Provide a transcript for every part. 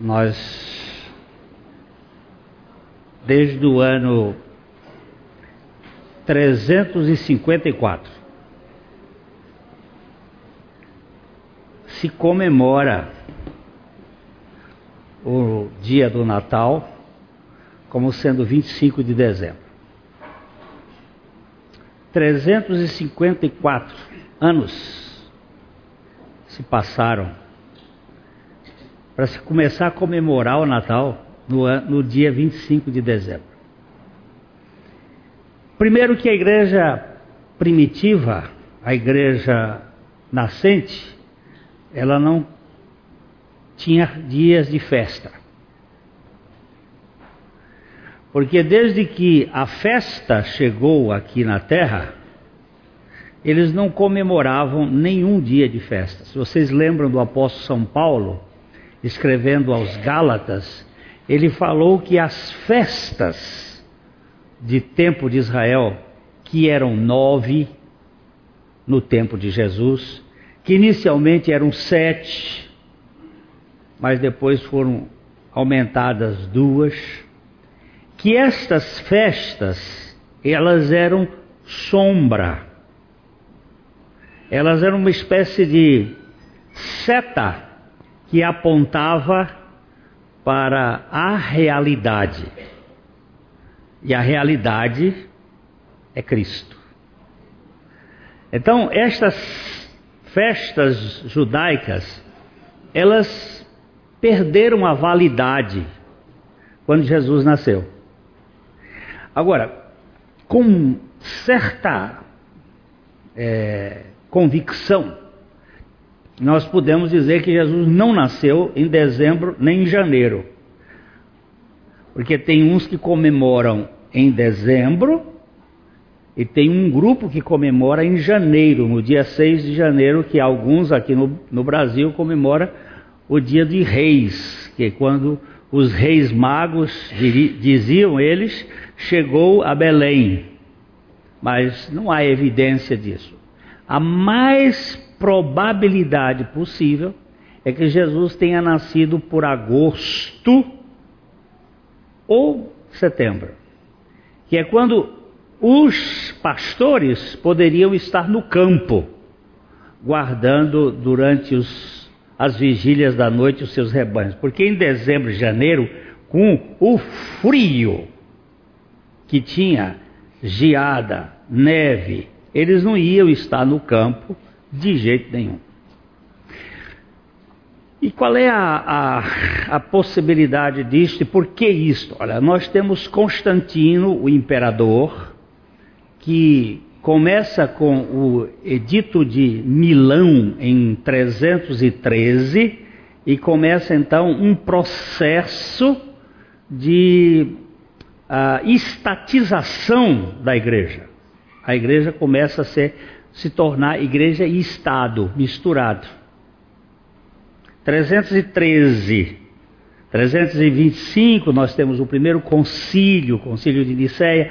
Nós, desde o ano 354, se comemora o dia do Natal como sendo 25 de dezembro. 354 anos se passaram para se começar a comemorar o Natal no, no dia 25 de dezembro. Primeiro que a igreja primitiva, a igreja nascente, ela não tinha dias de festa. Porque desde que a festa chegou aqui na terra, eles não comemoravam nenhum dia de festa. Se vocês lembram do apóstolo São Paulo, escrevendo aos Gálatas, ele falou que as festas de tempo de Israel, que eram nove no tempo de Jesus, que inicialmente eram sete, mas depois foram aumentadas duas, que estas festas, elas eram sombra, elas eram uma espécie de seta que apontava para a realidade. E a realidade é Cristo. Então, estas festas judaicas, elas perderam a validade quando Jesus nasceu. Agora, com certa é, convicção, nós podemos dizer que Jesus não nasceu em dezembro nem em janeiro. Porque tem uns que comemoram em dezembro e tem um grupo que comemora em janeiro, no dia 6 de janeiro, que alguns aqui no, no Brasil comemora o dia de reis, que é quando os reis magos, diziam eles, chegou a Belém. Mas não há evidência disso. A mais probabilidade possível é que Jesus tenha nascido por agosto ou setembro, que é quando os pastores poderiam estar no campo, guardando durante os, as vigílias da noite os seus rebanhos, porque em dezembro e janeiro, com o frio que tinha, geada, neve, eles não iam estar no campo de jeito nenhum. E qual é a, a, a, possibilidade disto e por que isto? Olha, nós temos Constantino, o imperador, que começa com o Edito de Milão em 313 e começa então um processo de uh, estatização da igreja. A igreja começa a ser se tornar igreja e Estado misturado. 313, 325 nós temos o primeiro concílio, o concílio de Nicéia,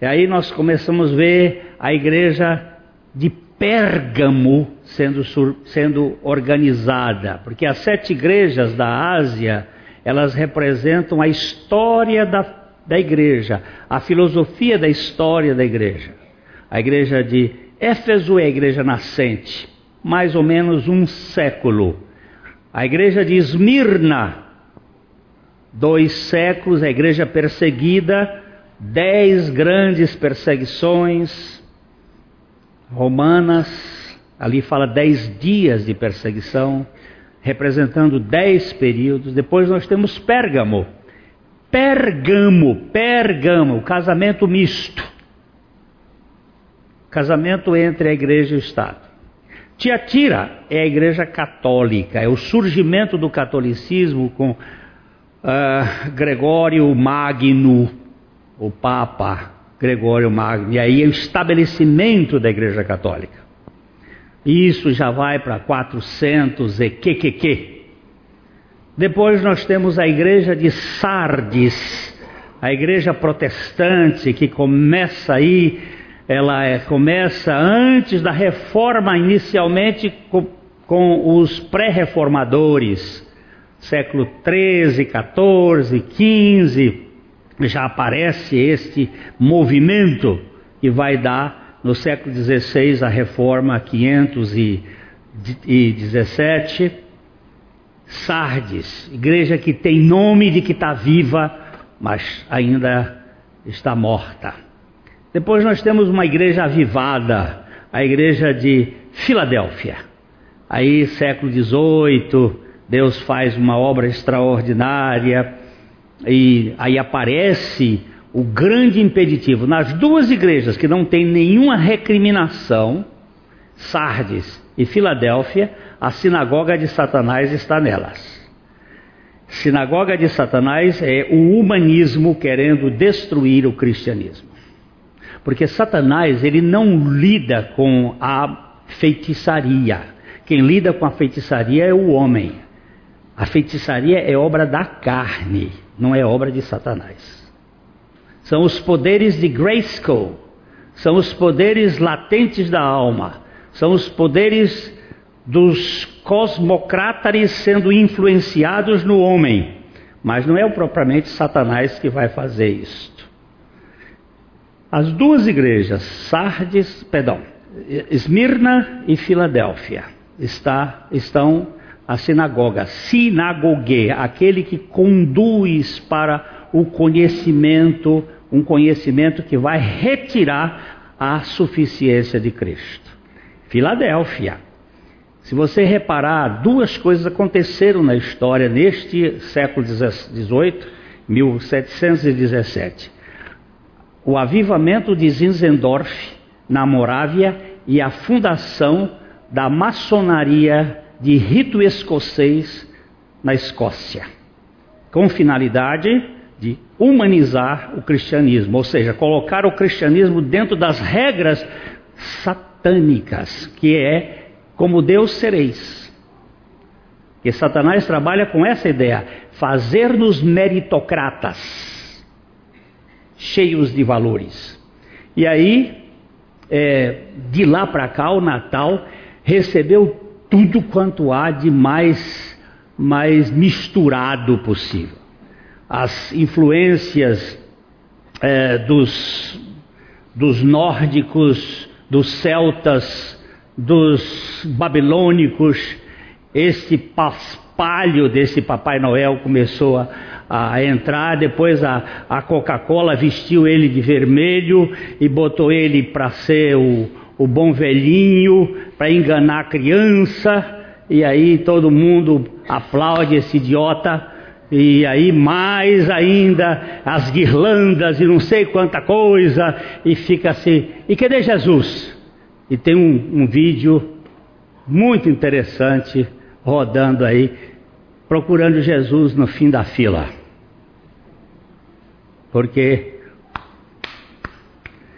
e aí nós começamos a ver a igreja de Pérgamo sendo, sendo organizada, porque as sete igrejas da Ásia, elas representam a história da, da igreja, a filosofia da história da igreja. A igreja de Éfeso é a igreja nascente, mais ou menos um século. A igreja de Esmirna, dois séculos, a igreja perseguida, dez grandes perseguições romanas, ali fala dez dias de perseguição, representando dez períodos. Depois nós temos Pérgamo. Pérgamo, Pérgamo, casamento misto casamento entre a igreja e o Estado. Tiatira é a igreja católica, é o surgimento do catolicismo com uh, Gregório Magno, o Papa Gregório Magno, e aí é o estabelecimento da igreja católica. Isso já vai para 400 e que Depois nós temos a igreja de Sardes, a igreja protestante que começa aí ela é, começa antes da reforma, inicialmente com, com os pré-reformadores, século 13, 14, 15, já aparece este movimento que vai dar no século XVI a reforma 517. Sardes, igreja que tem nome de que está viva, mas ainda está morta. Depois nós temos uma igreja avivada, a igreja de Filadélfia. Aí, século XVIII, Deus faz uma obra extraordinária e aí aparece o grande impeditivo. Nas duas igrejas que não tem nenhuma recriminação, Sardes e Filadélfia, a sinagoga de Satanás está nelas. Sinagoga de Satanás é o humanismo querendo destruir o cristianismo. Porque Satanás, ele não lida com a feitiçaria. Quem lida com a feitiçaria é o homem. A feitiçaria é obra da carne, não é obra de Satanás. São os poderes de Grayskull, são os poderes latentes da alma, são os poderes dos cosmocrátares sendo influenciados no homem, mas não é propriamente Satanás que vai fazer isto. As duas igrejas, Sardes, perdão, Esmirna e Filadélfia, está, estão a sinagoga, sinagogue, aquele que conduz para o conhecimento, um conhecimento que vai retirar a suficiência de Cristo. Filadélfia. Se você reparar, duas coisas aconteceram na história neste século XVIII, 1717. O avivamento de Zinzendorf, na Morávia, e a fundação da maçonaria de rito escocês na Escócia, com finalidade de humanizar o cristianismo, ou seja, colocar o cristianismo dentro das regras satânicas, que é como Deus sereis. Que Satanás trabalha com essa ideia, fazer-nos meritocratas, cheios de valores. E aí, é, de lá para cá, o Natal recebeu tudo quanto há de mais, mais misturado possível. As influências é, dos, dos nórdicos, dos celtas, dos babilônicos, esse paspalho desse Papai Noel começou a, a entrar, depois a, a Coca-Cola vestiu ele de vermelho e botou ele para ser o, o bom velhinho para enganar a criança, e aí todo mundo aplaude esse idiota, e aí mais ainda as guirlandas e não sei quanta coisa, e fica assim, e cadê Jesus? E tem um, um vídeo muito interessante rodando aí, procurando Jesus no fim da fila. Porque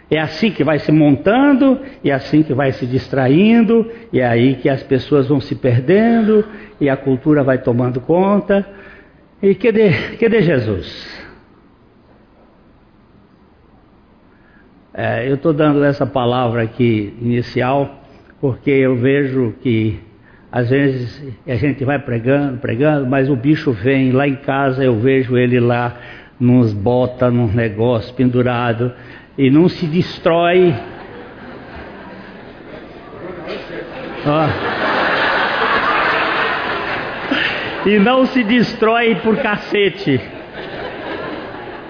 é assim que vai se montando, e é assim que vai se distraindo, e é aí que as pessoas vão se perdendo, e a cultura vai tomando conta. E cadê, cadê Jesus? É, eu estou dando essa palavra aqui inicial, porque eu vejo que às vezes a gente vai pregando, pregando, mas o bicho vem lá em casa, eu vejo ele lá nos bota, num negócio pendurado e não se destrói. E não se destrói por cacete.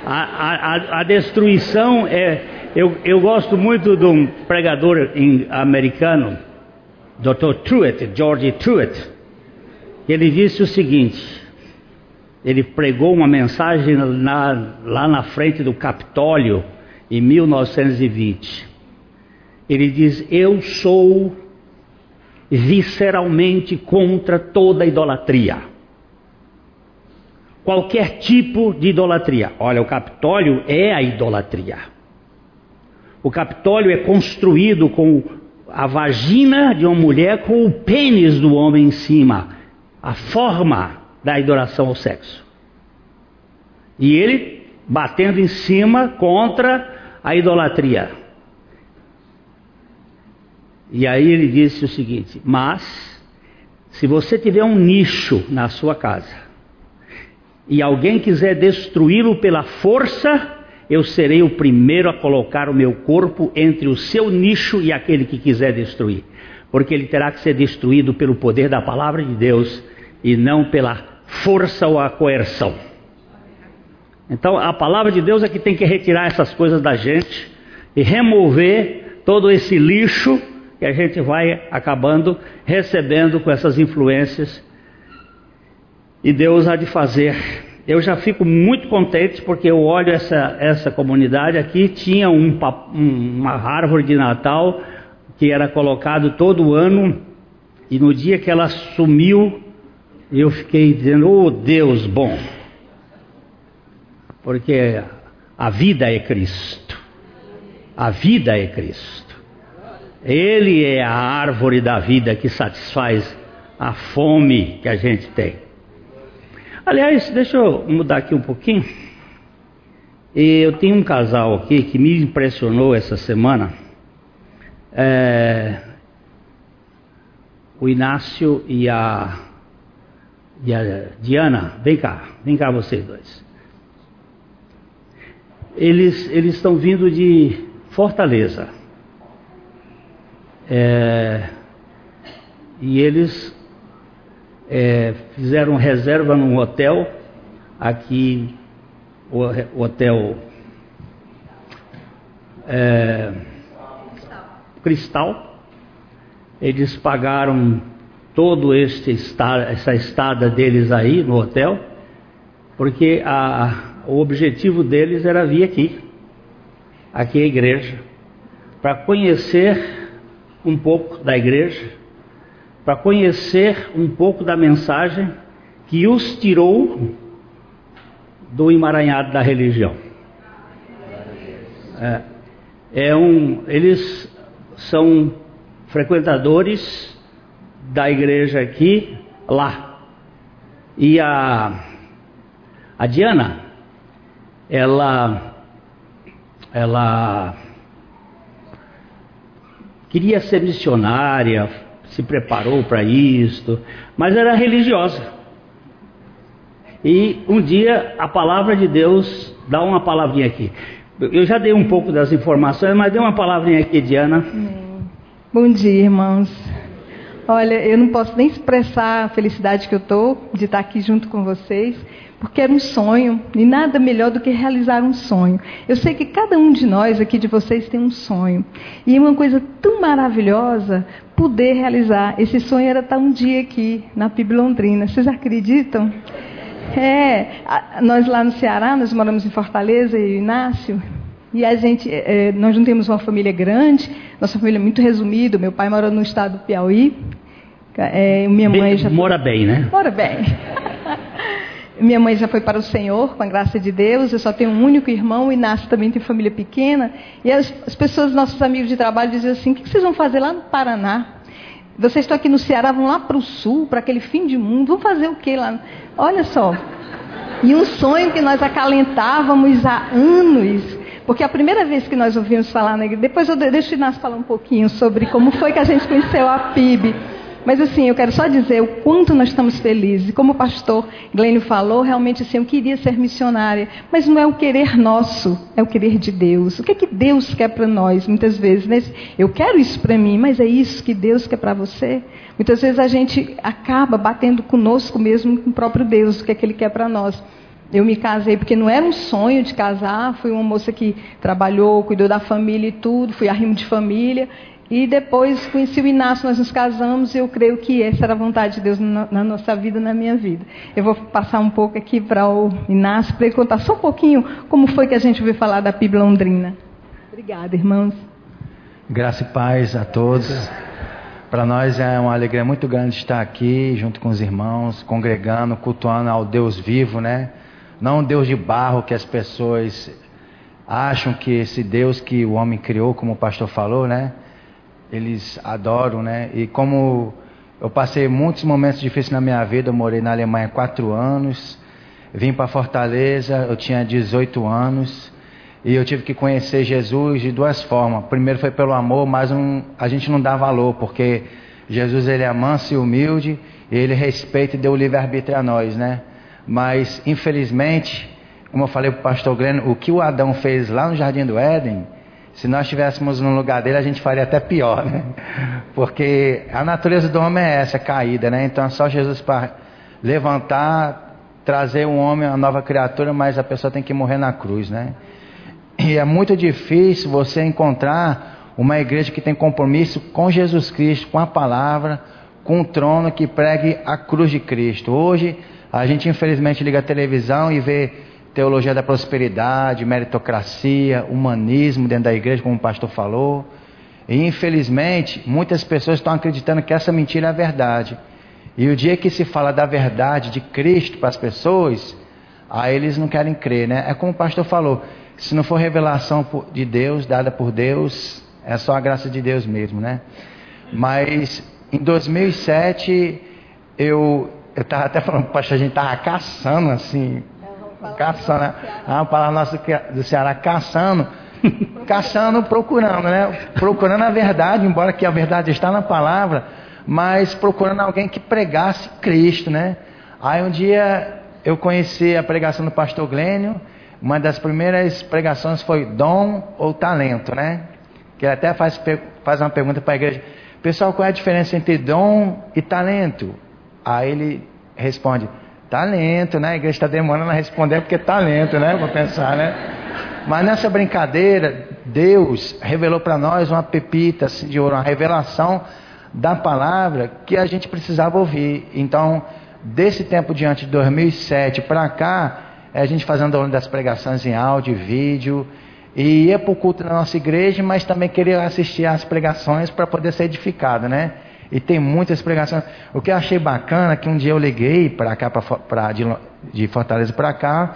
A, a, a destruição é. Eu, eu gosto muito de um pregador americano, Dr. Truett, George Truett. Ele disse o seguinte: ele pregou uma mensagem na, lá na frente do Capitólio em 1920. Ele diz: Eu sou visceralmente contra toda idolatria. Qualquer tipo de idolatria. Olha, o Capitólio é a idolatria. O Capitólio é construído com a vagina de uma mulher com o pênis do homem em cima. A forma da adoração ao sexo. E ele batendo em cima contra a idolatria. E aí ele disse o seguinte: Mas, se você tiver um nicho na sua casa, e alguém quiser destruí-lo pela força, eu serei o primeiro a colocar o meu corpo entre o seu nicho e aquele que quiser destruir. Porque ele terá que ser destruído pelo poder da palavra de Deus e não pela força ou a coerção. Então a palavra de Deus é que tem que retirar essas coisas da gente e remover todo esse lixo que a gente vai acabando recebendo com essas influências. E Deus há de fazer. Eu já fico muito contente porque eu olho essa, essa comunidade aqui, tinha um, uma árvore de Natal que era colocado todo ano, e no dia que ela sumiu, eu fiquei dizendo, oh Deus bom, porque a vida é Cristo, a vida é Cristo. Ele é a árvore da vida que satisfaz a fome que a gente tem. Aliás, deixa eu mudar aqui um pouquinho. Eu tenho um casal aqui que me impressionou essa semana. É, o Inácio e a, e a Diana, vem cá, vem cá vocês dois. Eles, eles estão vindo de Fortaleza. É, e eles é, fizeram reserva num hotel, aqui, o, hotel é, Cristal. Eles pagaram todo este essa estada deles aí no hotel, porque a, o objetivo deles era vir aqui, aqui a igreja, para conhecer um pouco da igreja, para conhecer um pouco da mensagem que os tirou do emaranhado da religião. É, é um, eles são frequentadores da igreja aqui, lá. E a, a Diana, ela, ela queria ser missionária, se preparou para isto, mas era religiosa. E um dia a palavra de Deus dá uma palavrinha aqui. Eu já dei um pouco das informações, mas dei uma palavrinha aqui, Diana. Bom dia, irmãos. Olha, eu não posso nem expressar a felicidade que eu estou de estar aqui junto com vocês porque era um sonho, e nada melhor do que realizar um sonho. Eu sei que cada um de nós aqui de vocês tem um sonho, e é uma coisa tão maravilhosa poder realizar. Esse sonho era estar um dia aqui na PIB Londrina. Vocês acreditam? É, nós lá no Ceará, nós moramos em Fortaleza, e Inácio, e a gente, é, nós não temos uma família grande, nossa família é muito resumida. Meu pai mora no estado do Piauí, é, minha mãe bem, já mora bem, né? Mora bem. Minha mãe já foi para o Senhor, com a graça de Deus. Eu só tenho um único irmão. O Inácio também tem família pequena. E as, as pessoas, nossos amigos de trabalho, diziam assim: o que vocês vão fazer lá no Paraná? Vocês estão aqui no Ceará, vão lá para o sul, para aquele fim de mundo. Vão fazer o que lá? Olha só. E um sonho que nós acalentávamos há anos. Porque a primeira vez que nós ouvimos falar na igreja, depois eu deixo o Inácio falar um pouquinho sobre como foi que a gente conheceu a PIB. Mas assim, eu quero só dizer o quanto nós estamos felizes. Como o pastor Glênio falou, realmente assim, eu queria ser missionária. Mas não é o querer nosso, é o querer de Deus. O que é que Deus quer para nós? Muitas vezes, né? eu quero isso para mim, mas é isso que Deus quer para você? Muitas vezes a gente acaba batendo conosco mesmo com o próprio Deus, o que é que Ele quer para nós. Eu me casei porque não era um sonho de casar, fui uma moça que trabalhou, cuidou da família e tudo, fui arrimo de família. E depois conheci o Inácio, nós nos casamos e eu creio que essa era a vontade de Deus na, nossa vida, na minha vida. Eu vou passar um pouco aqui para o Inácio para ele contar só um pouquinho como foi que a gente ouviu falar da PIB Londrina. Obrigada, irmãos. Graça e paz a todos. Para nós é uma alegria muito grande estar aqui junto com os irmãos, congregando, cultuando ao Deus vivo, né? Não um Deus de barro que as pessoas acham que esse Deus que o homem criou, como o pastor falou, né? Eles adoram, né? E como eu passei muitos momentos difíceis na minha vida, eu morei na Alemanha quatro anos, vim para Fortaleza, eu tinha 18 anos, e eu tive que conhecer Jesus de duas formas. Primeiro foi pelo amor, mas um, a gente não dá valor, porque Jesus ele é manso e humilde, e ele respeita e deu o livre-arbítrio a nós, né? Mas, infelizmente, como eu falei para o pastor Gleno, o que o Adão fez lá no Jardim do Éden, se nós estivéssemos no lugar dele, a gente faria até pior, né? Porque a natureza do homem é essa, caída, né? Então é só Jesus para levantar, trazer um homem, uma nova criatura, mas a pessoa tem que morrer na cruz, né? E é muito difícil você encontrar uma igreja que tem compromisso com Jesus Cristo, com a palavra, com o trono que pregue a cruz de Cristo. Hoje, a gente infelizmente liga a televisão e vê teologia da prosperidade, meritocracia, humanismo dentro da igreja, como o pastor falou. E infelizmente, muitas pessoas estão acreditando que essa mentira é a verdade. E o dia que se fala da verdade de Cristo para as pessoas, aí eles não querem crer, né? É como o pastor falou, se não for revelação de Deus, dada por Deus, é só a graça de Deus mesmo, né? Mas em 2007, eu estava até falando, pastor, a gente estava caçando assim, caçando, né? a palavra nossa do Ceará, caçando, caçando, procurando, né? Procurando a verdade, embora que a verdade está na palavra, mas procurando alguém que pregasse Cristo, né? Aí um dia eu conheci a pregação do pastor Glênio, uma das primeiras pregações foi dom ou talento, né? Que ele até faz, faz uma pergunta para a igreja: Pessoal, qual é a diferença entre dom e talento? Aí ele responde: Talento, né? A igreja está demorando a responder porque é talento, né? Vou pensar, né? Mas nessa brincadeira, Deus revelou para nós uma pepita assim, de ouro, uma revelação da palavra que a gente precisava ouvir. Então, desse tempo diante de 2007 para cá, é a gente fazendo aula das pregações em áudio e vídeo, e ia para o culto da nossa igreja, mas também queria assistir às pregações para poder ser edificado, né? E tem muitas pregações. O que eu achei bacana é que um dia eu liguei para cá, pra, pra de, de Fortaleza para cá,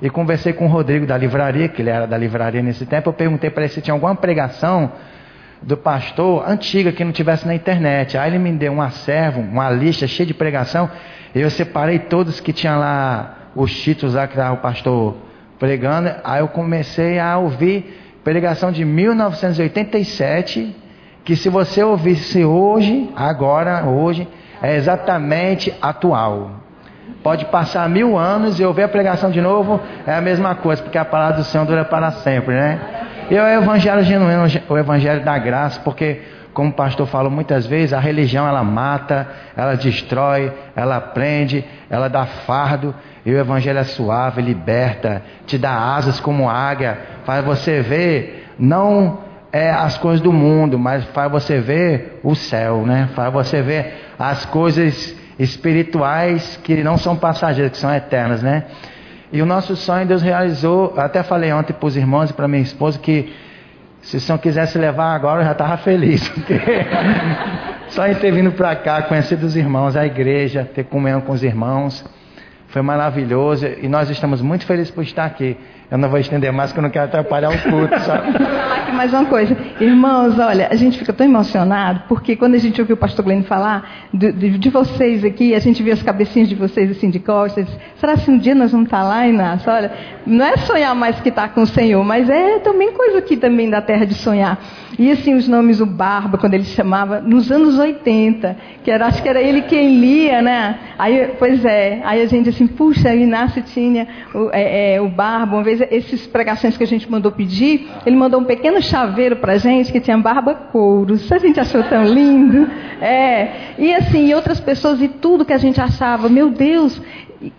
e conversei com o Rodrigo da livraria, que ele era da livraria nesse tempo. Eu perguntei para ele se tinha alguma pregação do pastor antiga que não tivesse na internet. Aí ele me deu um acervo, uma lista cheia de pregação. E eu separei todos que tinha lá os títulos lá que estava o pastor pregando. Aí eu comecei a ouvir pregação de 1987, que se você ouvisse hoje, agora, hoje, é exatamente atual. Pode passar mil anos e ouvir a pregação de novo, é a mesma coisa, porque a palavra do Senhor dura para sempre, né? E é o evangelho genuíno, o evangelho da graça, porque como o pastor falou muitas vezes, a religião ela mata, ela destrói, ela prende, ela dá fardo, e o Evangelho é suave, liberta, te dá asas como águia, faz você ver não é as coisas do mundo, mas faz você ver o céu, né? Faz você ver as coisas espirituais que não são passageiras, que são eternas, né? E o nosso sonho Deus realizou. Até falei ontem para os irmãos e para minha esposa que se o Senhor quisesse levar agora, eu já estava feliz. Só em ter vindo para cá, conhecido os irmãos, a igreja, ter comunhão com os irmãos. Foi maravilhoso e nós estamos muito felizes por estar aqui. Eu não vou estender mais, porque eu não quero atrapalhar o culto, sabe? Aqui mais uma coisa. Irmãos, olha, a gente fica tão emocionado, porque quando a gente ouviu o pastor Glenn falar de, de, de, vocês aqui, a gente viu as cabecinhas de vocês assim de costas. Será que um dia nós vamos estar lá, Inácio? Olha, não é sonhar mais que estar com o Senhor, mas é também coisa aqui também da terra de sonhar. E assim, os nomes, o Barba, quando ele chamava, nos anos 80, que era, acho que era ele quem lia, né? Aí, pois é, aí a gente assim, puxa, Inácio tinha o, é, é, o Barba, uma vez esses pregações que a gente mandou pedir, ele mandou um pequeno chaveiro pra gente que tinha Barba Couros. A gente achou tão lindo. É, e assim, e outras pessoas e tudo que a gente achava, meu Deus,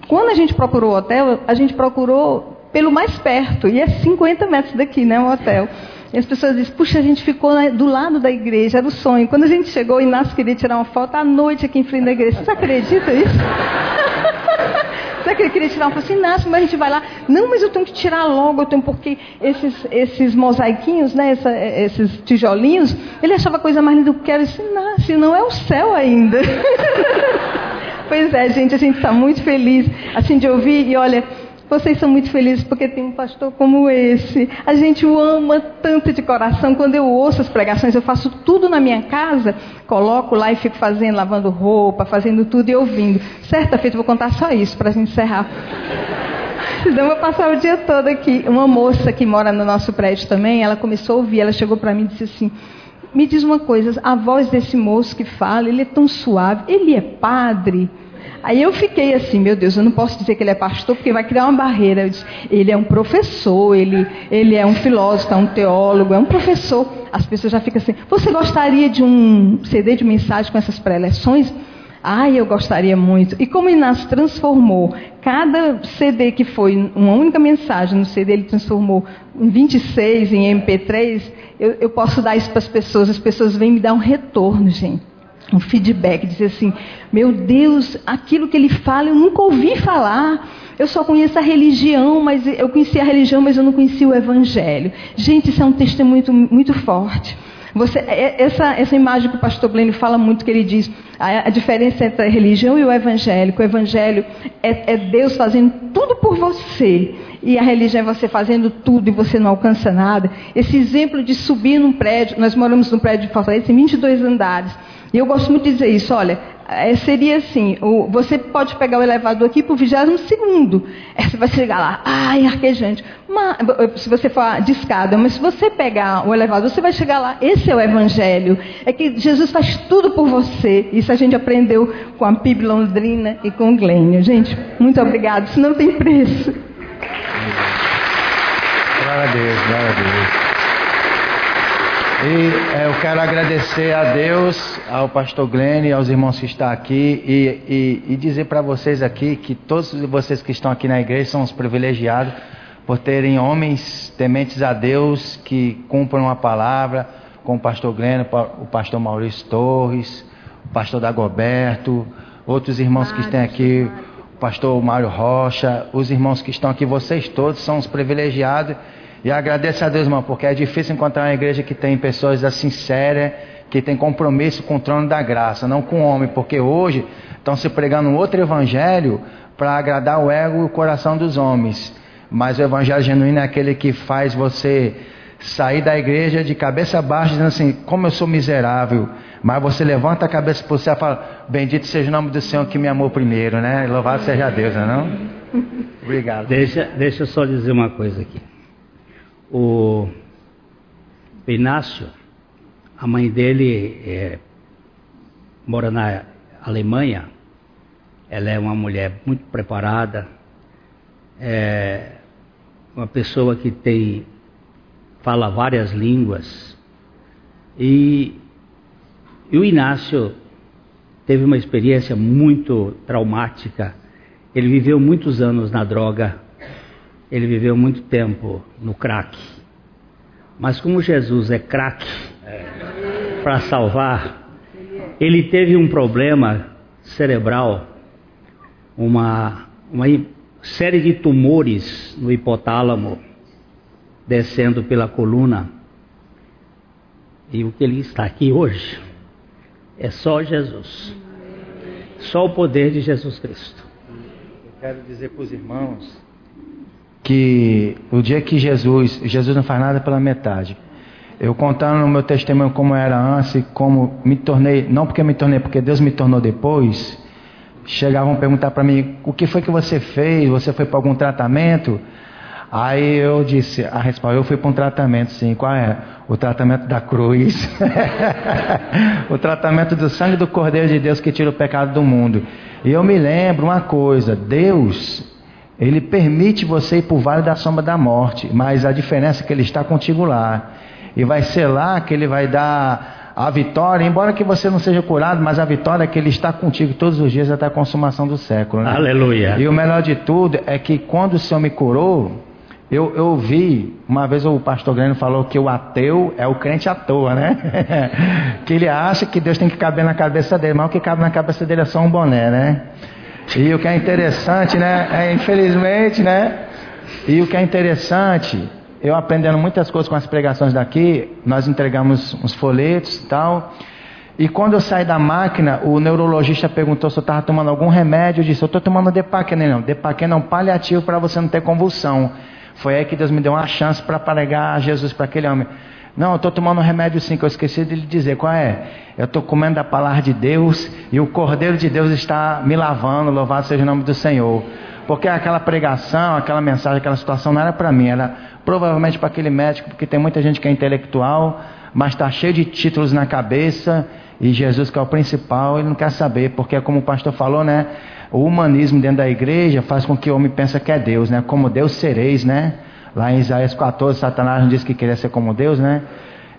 quando a gente procurou o hotel, a gente procurou pelo mais perto, e é 50 metros daqui, né, o hotel. E as pessoas dizem, puxa, a gente ficou do lado da igreja, era o sonho. Quando a gente chegou, o Inácio queria tirar uma foto à noite aqui em frente da igreja. Vocês acreditam nisso? Você queria tirar uma foto assim, Inácio, mas a gente vai lá. Não, mas eu tenho que tirar logo, eu tenho porque esses, esses mosaiquinhos, né, essa, esses tijolinhos, ele achava a coisa mais linda do que era. Eu disse, Inácio, não é o céu ainda. pois é, gente, a gente está muito feliz assim de ouvir e olha vocês são muito felizes porque tem um pastor como esse. A gente o ama tanto de coração. Quando eu ouço as pregações, eu faço tudo na minha casa, coloco lá e fico fazendo, lavando roupa, fazendo tudo e ouvindo. Certa feita, vou contar só isso para a gente encerrar. Eu vou passar o dia todo aqui. Uma moça que mora no nosso prédio também, ela começou a ouvir, ela chegou para mim e disse assim: Me diz uma coisa, a voz desse moço que fala, ele é tão suave, ele é padre. Aí eu fiquei assim, meu Deus, eu não posso dizer que ele é pastor, porque vai criar uma barreira. Disse, ele é um professor, ele, ele é um filósofo, é um teólogo, é um professor. As pessoas já ficam assim, você gostaria de um CD de mensagem com essas preleções? Ai, eu gostaria muito. E como Inácio transformou cada CD que foi uma única mensagem no CD, ele transformou em 26, em MP3, eu, eu posso dar isso para as pessoas, as pessoas vêm me dar um retorno, gente. Um feedback, dizer assim, meu Deus, aquilo que ele fala eu nunca ouvi falar. Eu só conheço a religião, mas eu conheci a religião, mas eu não conhecia o evangelho. Gente, isso é um testemunho muito, muito forte. Você, é, essa, essa imagem que o pastor Blênio fala muito, que ele diz a, a, diferença entre a religião e o evangelho. O evangelho é, é Deus fazendo tudo por você. E a religião é você fazendo tudo e você não alcança nada. Esse exemplo de subir num prédio, nós moramos num prédio de Fortaleza, tem 22 andares. E eu gosto muito de dizer isso, olha, é, seria assim, o, você pode pegar o elevador aqui para o vigésimo segundo. É, você vai chegar lá, ai, arquejante. Mas, se você for de escada, mas se você pegar o elevador, você vai chegar lá. Esse é o evangelho. É que Jesus faz tudo por você. Isso a gente aprendeu com a Pib Londrina e com o Glênio. Gente, muito obrigado. Isso não tem preço. Glória a Deus, glória a Deus. E é, eu quero agradecer a Deus, ao pastor Glenn e aos irmãos que estão aqui e, e, e dizer para vocês aqui que todos vocês que estão aqui na igreja são os privilegiados por terem homens tementes a Deus que cumprem uma palavra, como o pastor Glenn, o pastor Maurício Torres, o pastor Dagoberto, outros irmãos que estão aqui, o pastor Mário Rocha, os irmãos que estão aqui, vocês todos são os privilegiados e agradeço a Deus, irmão, porque é difícil encontrar uma igreja que tem pessoas assim sérias, que tem compromisso com o trono da graça, não com o homem, porque hoje estão se pregando um outro evangelho para agradar o ego e o coração dos homens. Mas o evangelho genuíno é aquele que faz você sair da igreja de cabeça baixa, dizendo assim: como eu sou miserável. Mas você levanta a cabeça para o céu e fala: Bendito seja o nome do Senhor que me amou primeiro, né? Louvado seja Deus, não é? Não? Obrigado. Deixa, deixa eu só dizer uma coisa aqui. O Inácio, a mãe dele é, mora na Alemanha. Ela é uma mulher muito preparada, é uma pessoa que tem fala várias línguas. E, e o Inácio teve uma experiência muito traumática. Ele viveu muitos anos na droga ele viveu muito tempo no crack. Mas como Jesus é crack para salvar, ele teve um problema cerebral, uma, uma série de tumores no hipotálamo, descendo pela coluna. E o que ele está aqui hoje é só Jesus. Só o poder de Jesus Cristo. Eu quero dizer para os irmãos que o dia que Jesus, Jesus não faz nada pela metade. Eu contando no meu testemunho como era antes, como me tornei, não porque me tornei, porque Deus me tornou depois. Chegavam a perguntar para mim: "O que foi que você fez? Você foi para algum tratamento?" Aí eu disse, a resposta, eu fui para um tratamento, sim. Qual é? O tratamento da cruz. o tratamento do sangue do Cordeiro de Deus que tira o pecado do mundo. E eu me lembro uma coisa, Deus ele permite você ir para o vale da sombra da morte, mas a diferença é que ele está contigo lá. E vai ser lá que ele vai dar a vitória, embora que você não seja curado, mas a vitória é que ele está contigo todos os dias até a consumação do século. Né? Aleluia. E o melhor de tudo é que quando o Senhor me curou, eu, eu vi, uma vez o pastor Grêmio falou que o ateu é o crente à toa, né? que ele acha que Deus tem que caber na cabeça dele, mas o que cabe na cabeça dele é só um boné, né? E o que é interessante, né? É, infelizmente, né? E o que é interessante, eu aprendendo muitas coisas com as pregações daqui, nós entregamos uns folhetos e tal. E quando eu saí da máquina, o neurologista perguntou se eu estava tomando algum remédio. Eu disse: Eu estou tomando Depaquena. Não, Depaquena é um paliativo para você não ter convulsão. Foi aí que Deus me deu uma chance para pregar Jesus para aquele homem. Não, eu estou tomando um remédio sim, que eu esqueci de lhe dizer qual é. Eu estou comendo a palavra de Deus e o Cordeiro de Deus está me lavando, louvado seja o nome do Senhor. Porque aquela pregação, aquela mensagem, aquela situação não era para mim, era provavelmente para aquele médico, porque tem muita gente que é intelectual, mas está cheio de títulos na cabeça e Jesus, que é o principal, ele não quer saber, porque como o pastor falou, né? O humanismo dentro da igreja faz com que o homem pense que é Deus, né? Como Deus sereis, né? Lá em Isaías 14, Satanás não disse que queria ser como Deus, né?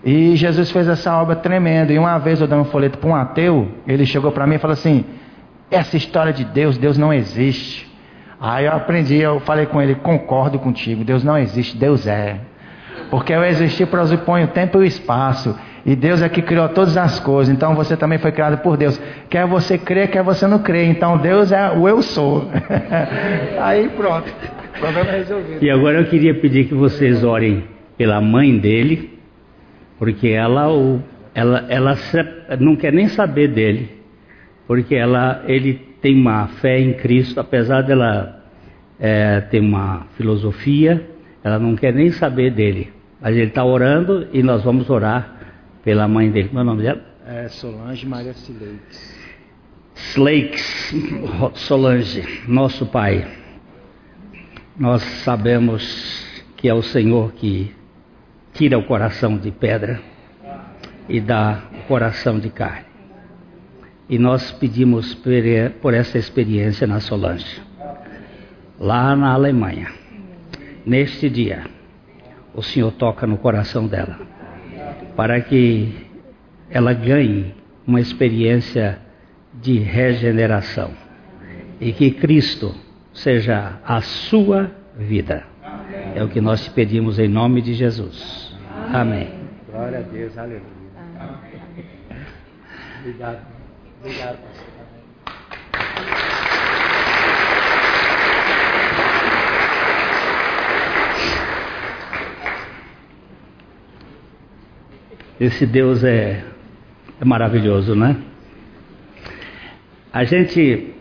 E Jesus fez essa obra tremenda. E uma vez eu dando um folheto para um ateu, ele chegou para mim e falou assim: Essa história de Deus, Deus não existe. Aí eu aprendi, eu falei com ele: Concordo contigo, Deus não existe, Deus é. Porque eu existir pressupõe o tempo e o espaço. E Deus é que criou todas as coisas. Então você também foi criado por Deus. Quer você crer, quer você não crer. Então Deus é o eu sou. Aí pronto. Problema resolvido. E agora eu queria pedir que vocês orem pela mãe dele, porque ela, ela, ela não quer nem saber dele, porque ela, ele tem uma fé em Cristo, apesar dela é, ter uma filosofia, ela não quer nem saber dele. Mas ele está orando e nós vamos orar pela mãe dele. Como é o nome dela? É Solange Maria Slakes. Slakes, Solange, nosso pai. Nós sabemos que é o Senhor que tira o coração de pedra e dá o coração de carne. E nós pedimos por essa experiência na Solange, lá na Alemanha. Neste dia, o Senhor toca no coração dela para que ela ganhe uma experiência de regeneração e que Cristo seja a sua vida. É o que nós te pedimos em nome de Jesus. Amém. Glória a Deus, aleluia. Obrigado. Obrigado, pastor. Esse Deus é, é maravilhoso, né? A gente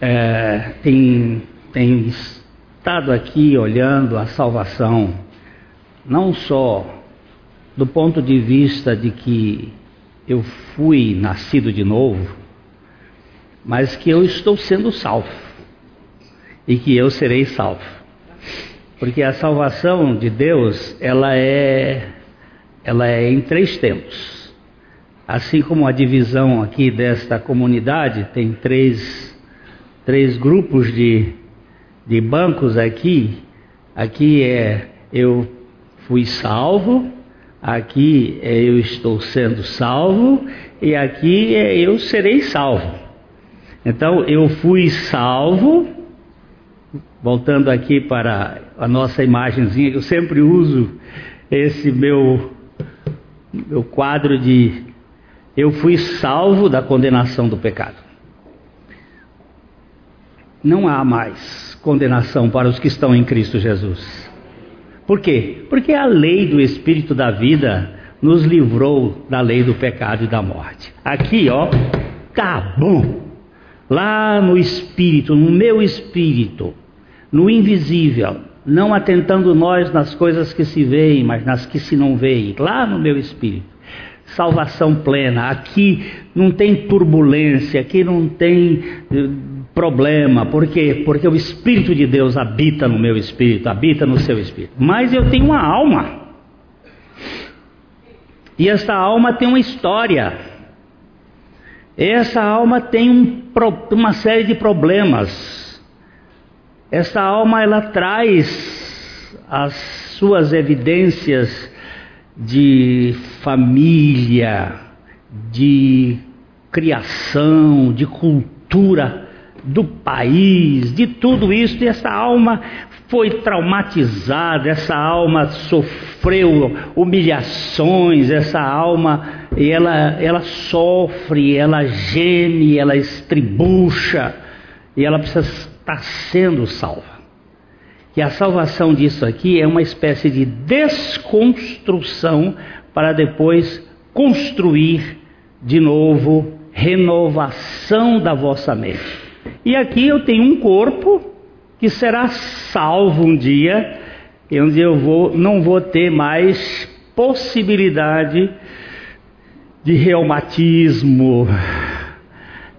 é, tem, tem estado aqui olhando a salvação, não só do ponto de vista de que eu fui nascido de novo, mas que eu estou sendo salvo e que eu serei salvo. Porque a salvação de Deus, ela é ela é em três tempos. Assim como a divisão aqui desta comunidade tem três, três grupos de, de bancos aqui. Aqui é eu fui salvo, aqui é eu estou sendo salvo e aqui é eu serei salvo. Então eu fui salvo, voltando aqui para a nossa imagenzinha, eu sempre uso esse meu meu quadro de Eu fui salvo da condenação do pecado. Não há mais condenação para os que estão em Cristo Jesus. Por quê? Porque a lei do Espírito da vida nos livrou da lei do pecado e da morte. Aqui, ó, tá bom. Lá no Espírito, no meu Espírito, no invisível, não atentando nós nas coisas que se veem, mas nas que se não veem, lá no meu espírito. Salvação plena, aqui não tem turbulência, aqui não tem eh, problema, por quê? Porque o Espírito de Deus habita no meu espírito, habita no seu espírito. Mas eu tenho uma alma, e essa alma tem uma história, essa alma tem um, uma série de problemas, essa alma ela traz as suas evidências de família, de criação, de cultura do país, de tudo isso, e essa alma foi traumatizada, essa alma sofreu humilhações, essa alma ela, ela sofre, ela geme, ela estribucha, e ela precisa está sendo salva. E a salvação disso aqui é uma espécie de desconstrução para depois construir de novo renovação da vossa mente. E aqui eu tenho um corpo que será salvo um dia, onde eu vou, não vou ter mais possibilidade de reumatismo,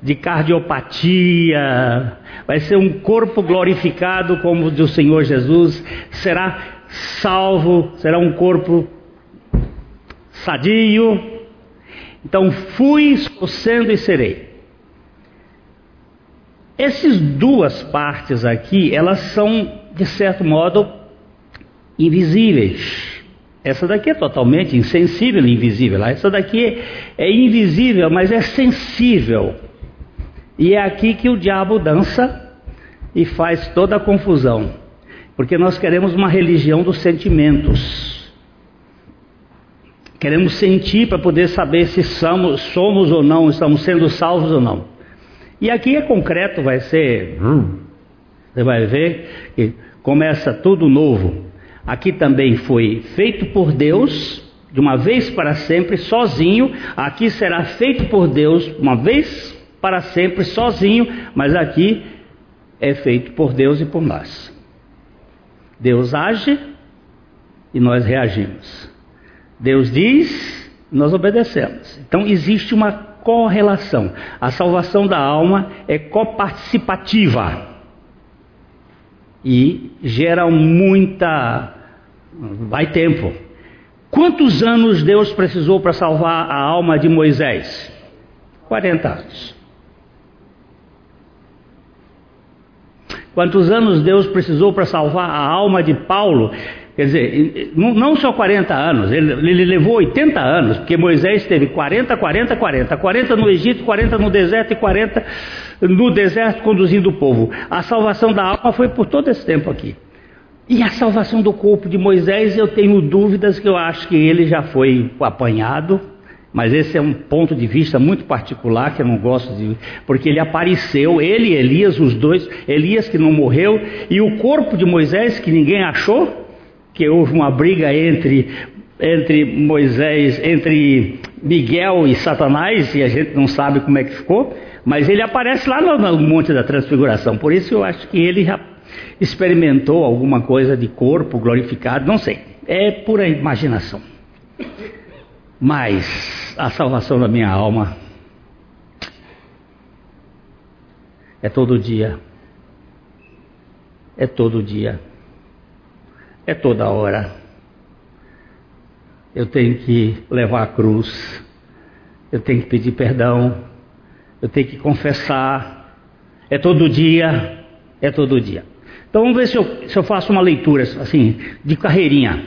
de cardiopatia, vai ser um corpo glorificado como o do Senhor Jesus, será salvo, será um corpo sadio. Então fui, estou sendo e serei. Essas duas partes aqui, elas são, de certo modo, invisíveis. Essa daqui é totalmente insensível e invisível. Essa daqui é invisível, mas é sensível. E é aqui que o diabo dança e faz toda a confusão. Porque nós queremos uma religião dos sentimentos. Queremos sentir para poder saber se somos, somos ou não, estamos sendo salvos ou não. E aqui é concreto, vai ser. Você vai ver que começa tudo novo. Aqui também foi feito por Deus, de uma vez para sempre, sozinho. Aqui será feito por Deus, uma vez para sempre, sozinho. Mas aqui é feito por Deus e por nós. Deus age e nós reagimos. Deus diz, nós obedecemos. Então existe uma correlação. A salvação da alma é coparticipativa e gera muita. vai tempo. Quantos anos Deus precisou para salvar a alma de Moisés? 40 anos. Quantos anos Deus precisou para salvar a alma de Paulo? Quer dizer, não só 40 anos, ele, ele, levou 80 anos, porque Moisés teve 40, 40, 40. 40 no Egito, 40 no deserto e 40 no deserto conduzindo o povo. A salvação da alma foi por todo esse tempo aqui. E a salvação do corpo de Moisés, eu tenho dúvidas que eu acho que ele já foi apanhado, mas esse é um ponto de vista muito particular que eu não gosto de. Porque ele apareceu, ele e Elias, os dois, Elias que não morreu, e o corpo de Moisés que ninguém achou, que houve uma briga entre, entre Moisés, entre Miguel e Satanás, e a gente não sabe como é que ficou, mas ele aparece lá no, no Monte da Transfiguração, por isso eu acho que ele já experimentou alguma coisa de corpo glorificado, não sei, é pura imaginação. Mas a salvação da minha alma é todo dia. É todo dia é toda hora. Eu tenho que levar a cruz, eu tenho que pedir perdão, eu tenho que confessar. É todo dia, é todo dia. Então vamos ver se eu, se eu faço uma leitura assim, de carreirinha,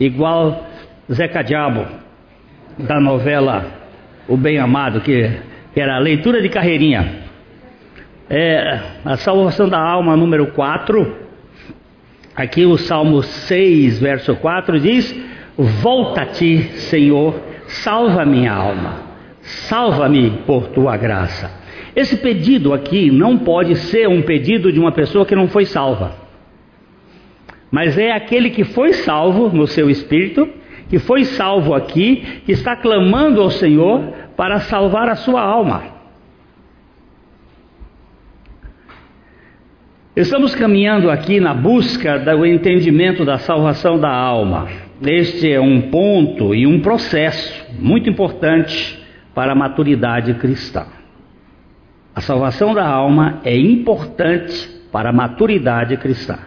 igual Zeca Diabo, da novela O Bem Amado, que, que era a leitura de carreirinha. É, a salvação da alma, número 4, Aqui o Salmo 6, verso 4 diz: Volta-te, Senhor, salva minha alma, salva-me por tua graça. Esse pedido aqui não pode ser um pedido de uma pessoa que não foi salva, mas é aquele que foi salvo no seu espírito, que foi salvo aqui, que está clamando ao Senhor para salvar a sua alma. Estamos caminhando aqui na busca do entendimento da salvação da alma. Este é um ponto e um processo muito importante para a maturidade cristã. A salvação da alma é importante para a maturidade cristã.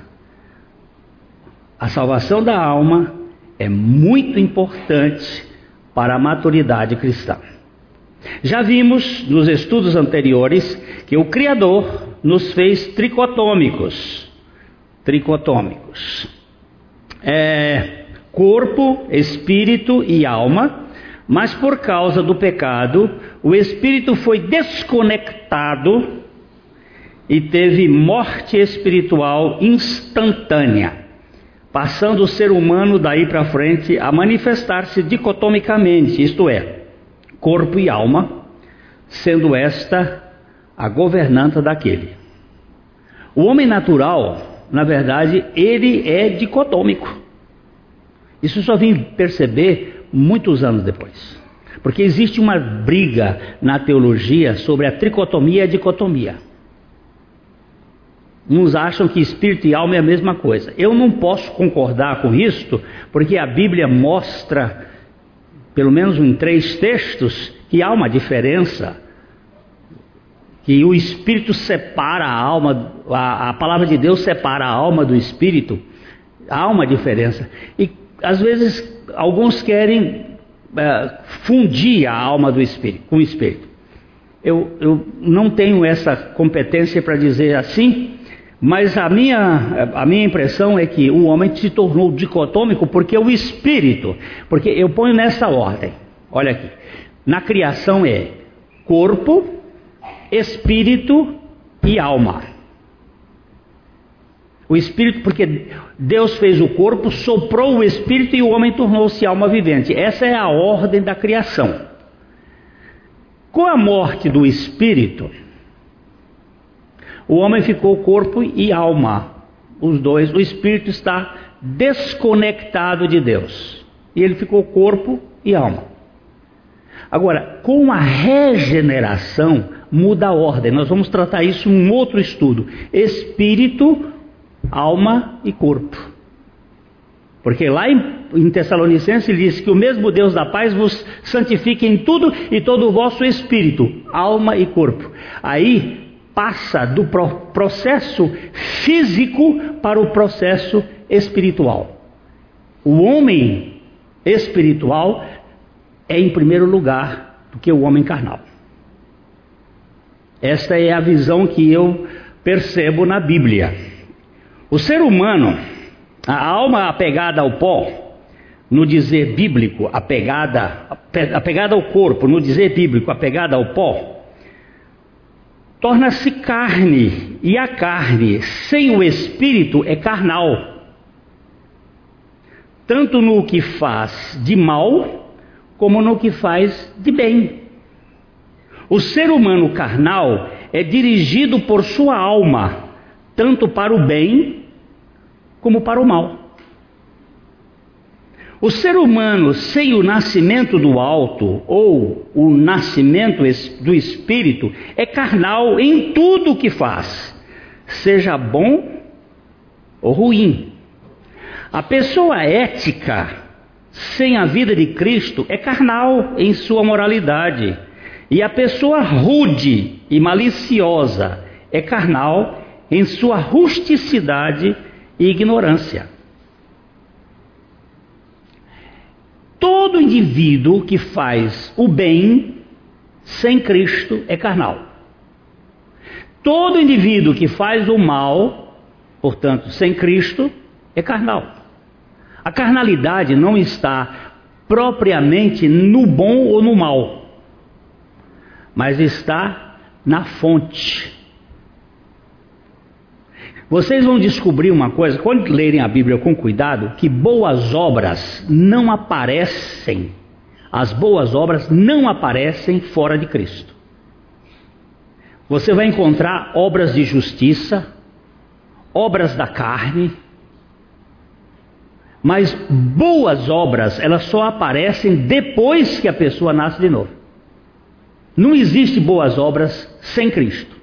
A salvação da alma é muito importante para a maturidade cristã. Já vimos nos estudos anteriores que o Criador nos fez tricotômicos. Tricotômicos. É, corpo, espírito e alma, mas por causa do pecado, o espírito foi desconectado e teve morte espiritual instantânea, passando o ser humano daí para frente a manifestar-se dicotomicamente, isto é, corpo e alma, sendo esta a governanta daquele. O homem natural, na verdade, ele é dicotômico. Isso só vim perceber muitos anos depois. Porque existe uma briga na teologia sobre a tricotomia e a dicotomia. Uns acham que espírito e alma é a mesma coisa. Eu não posso concordar com isto, porque a Bíblia mostra, pelo menos em três textos, que há uma diferença que o espírito separa a alma, a, a, palavra de Deus separa a alma do espírito, há uma diferença. E às vezes alguns querem é, fundir a alma do espírito com o espírito. Eu, eu não tenho essa competência para dizer assim, mas a minha, a minha impressão é que o homem se tornou dicotômico porque o espírito, porque eu ponho nessa ordem, olha aqui, na criação é corpo, espírito e alma. O espírito, porque Deus fez o corpo, soprou o espírito e o homem tornou-se alma vivente. Essa é a ordem da criação. Com a morte do espírito, o homem ficou corpo e alma, os dois. O espírito está desconectado de Deus. E ele ficou corpo e alma. Agora, com a regeneração, muda a ordem. Nós vamos tratar isso em um outro estudo: espírito, alma e corpo. Porque lá em, Tessalonicenses ele diz que o mesmo Deus da paz vos santifique em tudo e todo o vosso espírito, alma e corpo. Aí passa do processo físico para o processo espiritual. O homem espiritual é em primeiro lugar do que o homem carnal. Esta é a visão que eu percebo na Bíblia. O ser humano, a alma apegada ao pó, no dizer bíblico, apegada, apegada ao corpo, no dizer bíblico, apegada ao pó, torna-se carne, e a carne sem o espírito é carnal, tanto no que faz de mal, como no que faz de bem. O ser humano carnal é dirigido por sua alma, tanto para o bem como para o mal. O ser humano sem o nascimento do alto ou o nascimento do espírito é carnal em tudo o que faz, seja bom ou ruim. A pessoa ética sem a vida de Cristo é carnal em sua moralidade. E a pessoa rude e maliciosa é carnal em sua rusticidade e ignorância. Todo indivíduo que faz o bem sem Cristo é carnal. Todo indivíduo que faz o mal, portanto, sem Cristo, é carnal. A carnalidade não está propriamente no bom ou no mal, mas está na fonte. Vocês vão descobrir uma coisa, quando lerem a Bíblia com cuidado, que boas obras não aparecem, as boas obras não aparecem fora de Cristo. Você vai encontrar obras de justiça, obras da carne, mas boas obras, elas só aparecem depois que a pessoa nasce de novo. Não existe boas obras sem Cristo.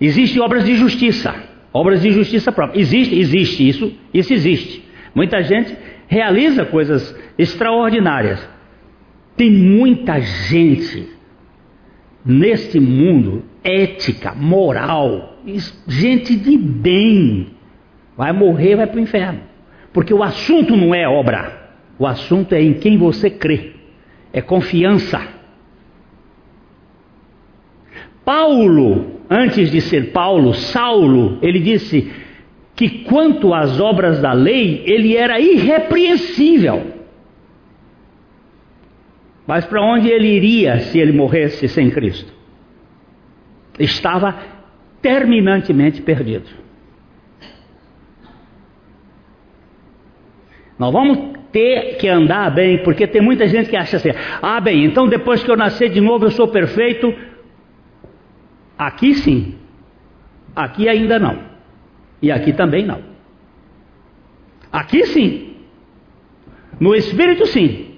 Existem obras de justiça, obras de justiça própria. Existe, existe isso, isso existe. Muita gente realiza coisas extraordinárias. Tem muita gente neste mundo ética, moral, gente de bem, vai morrer, vai para o inferno. Porque o assunto não é obra, o assunto é em quem você crê, é confiança. Paulo antes de ser Paulo, Saulo, ele disse que quanto às obras da lei, ele era irrepreensível. Mas para onde ele iria se ele morresse sem Cristo? Estava terminantemente perdido. Nós vamos ter que andar bem, porque tem muita gente que acha assim: ah, bem, então depois que eu nascer de novo eu sou perfeito, Aqui sim, aqui ainda não, e aqui também não. Aqui sim, no espírito sim,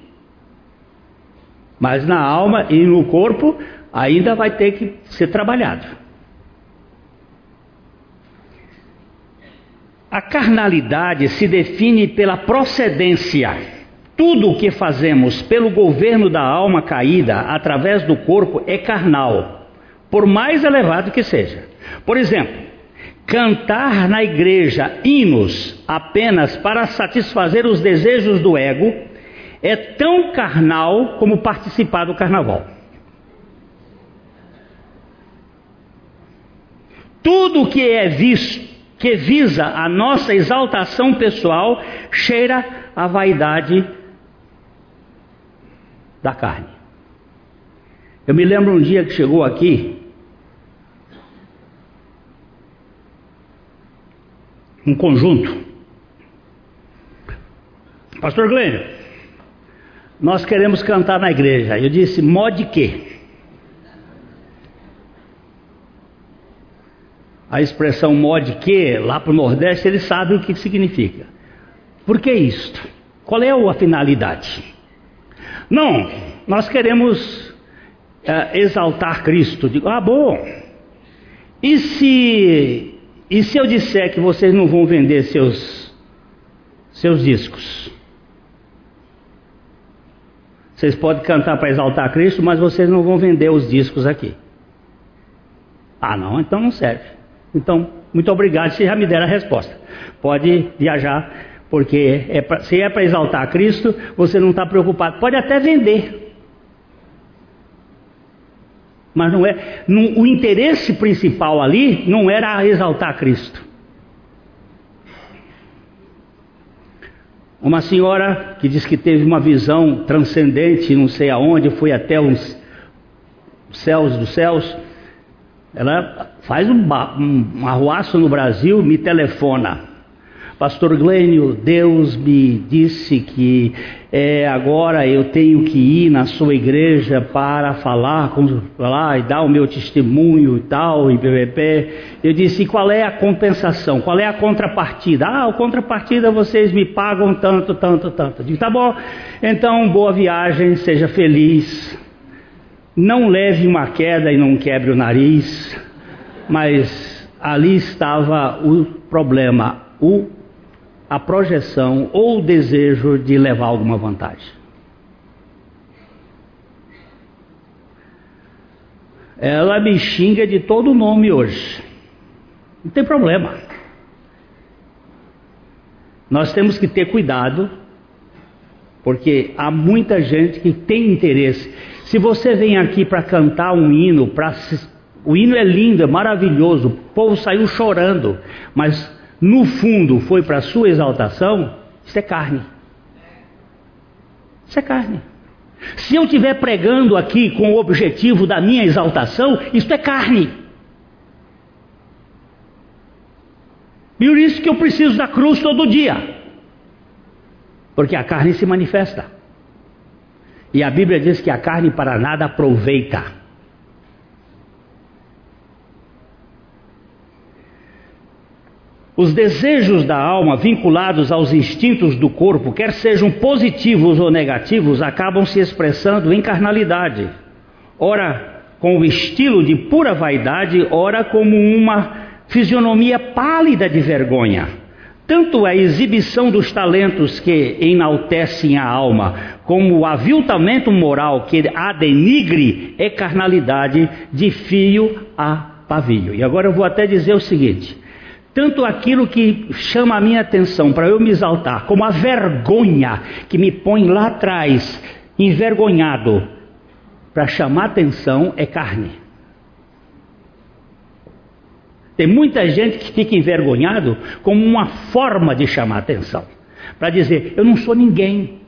mas na alma e no corpo ainda vai ter que ser trabalhado. A carnalidade se define pela procedência. Tudo o que fazemos pelo governo da alma caída através do corpo é carnal por mais elevado que seja. Por exemplo, cantar na igreja hinos apenas para satisfazer os desejos do ego é tão carnal como participar do carnaval. Tudo que é visto, que visa a nossa exaltação pessoal, cheira a vaidade da carne. Eu me lembro um dia que chegou aqui um conjunto. Pastor Glênio, nós queremos cantar na igreja. Eu disse, mod quê? A expressão mod que, lá para o Nordeste, eles sabem o que significa. Por que isto? Qual é a finalidade? Não, nós queremos é, exaltar Cristo. Digo, ah, bom. E se, e se eu disser que vocês não vão vender seus, seus discos? Vocês podem cantar para exaltar Cristo, mas vocês não vão vender os discos aqui. Ah, não, então não serve. Então, muito obrigado, vocês já me deram a resposta. Pode viajar, porque é pra, se é para exaltar Cristo, você não está preocupado. Pode até vender. Mas não é. Não, o interesse principal ali não era exaltar Cristo. Uma senhora que diz que teve uma visão transcendente, não sei aonde, foi até os céus dos céus. Ela faz um, um arruaço no Brasil, me telefona. Pastor Glênio, Deus me disse que é, agora eu tenho que ir na sua igreja para falar, com, falar e dar o meu testemunho e tal, e PVP. Eu disse, qual é a compensação? Qual é a contrapartida? Ah, a contrapartida vocês me pagam tanto, tanto, tanto. Eu disse, tá bom, então boa viagem, seja feliz. Não leve uma queda e não quebre o nariz, mas ali estava o problema, o a projeção ou o desejo de levar alguma vantagem. Ela me xinga de todo nome hoje. Não tem problema. Nós temos que ter cuidado, porque há muita gente que tem interesse. Se você vem aqui para cantar um hino, pra, o hino é lindo, é maravilhoso, o povo saiu chorando, mas no fundo foi para sua exaltação, isso é carne. Isso é carne. Se eu estiver pregando aqui com o objetivo da minha exaltação, isso é carne. E por isso que eu preciso da cruz todo dia. Porque a carne se manifesta. E a Bíblia diz que a carne para nada aproveita. Os desejos da alma vinculados aos instintos do corpo, quer sejam positivos ou negativos, acabam se expressando em carnalidade. Ora, com o estilo de pura vaidade, ora como uma fisionomia pálida de vergonha. Tanto a exibição dos talentos que enaltecem a alma, como o aviltamento moral que a denigre, é carnalidade de fio a pavio. E agora eu vou até dizer o seguinte: tanto aquilo que chama a minha atenção para eu me exaltar, como a vergonha que me põe lá atrás, envergonhado, para chamar atenção, é carne. Tem muita gente que fica envergonhado como uma forma de chamar atenção, para dizer: eu não sou ninguém.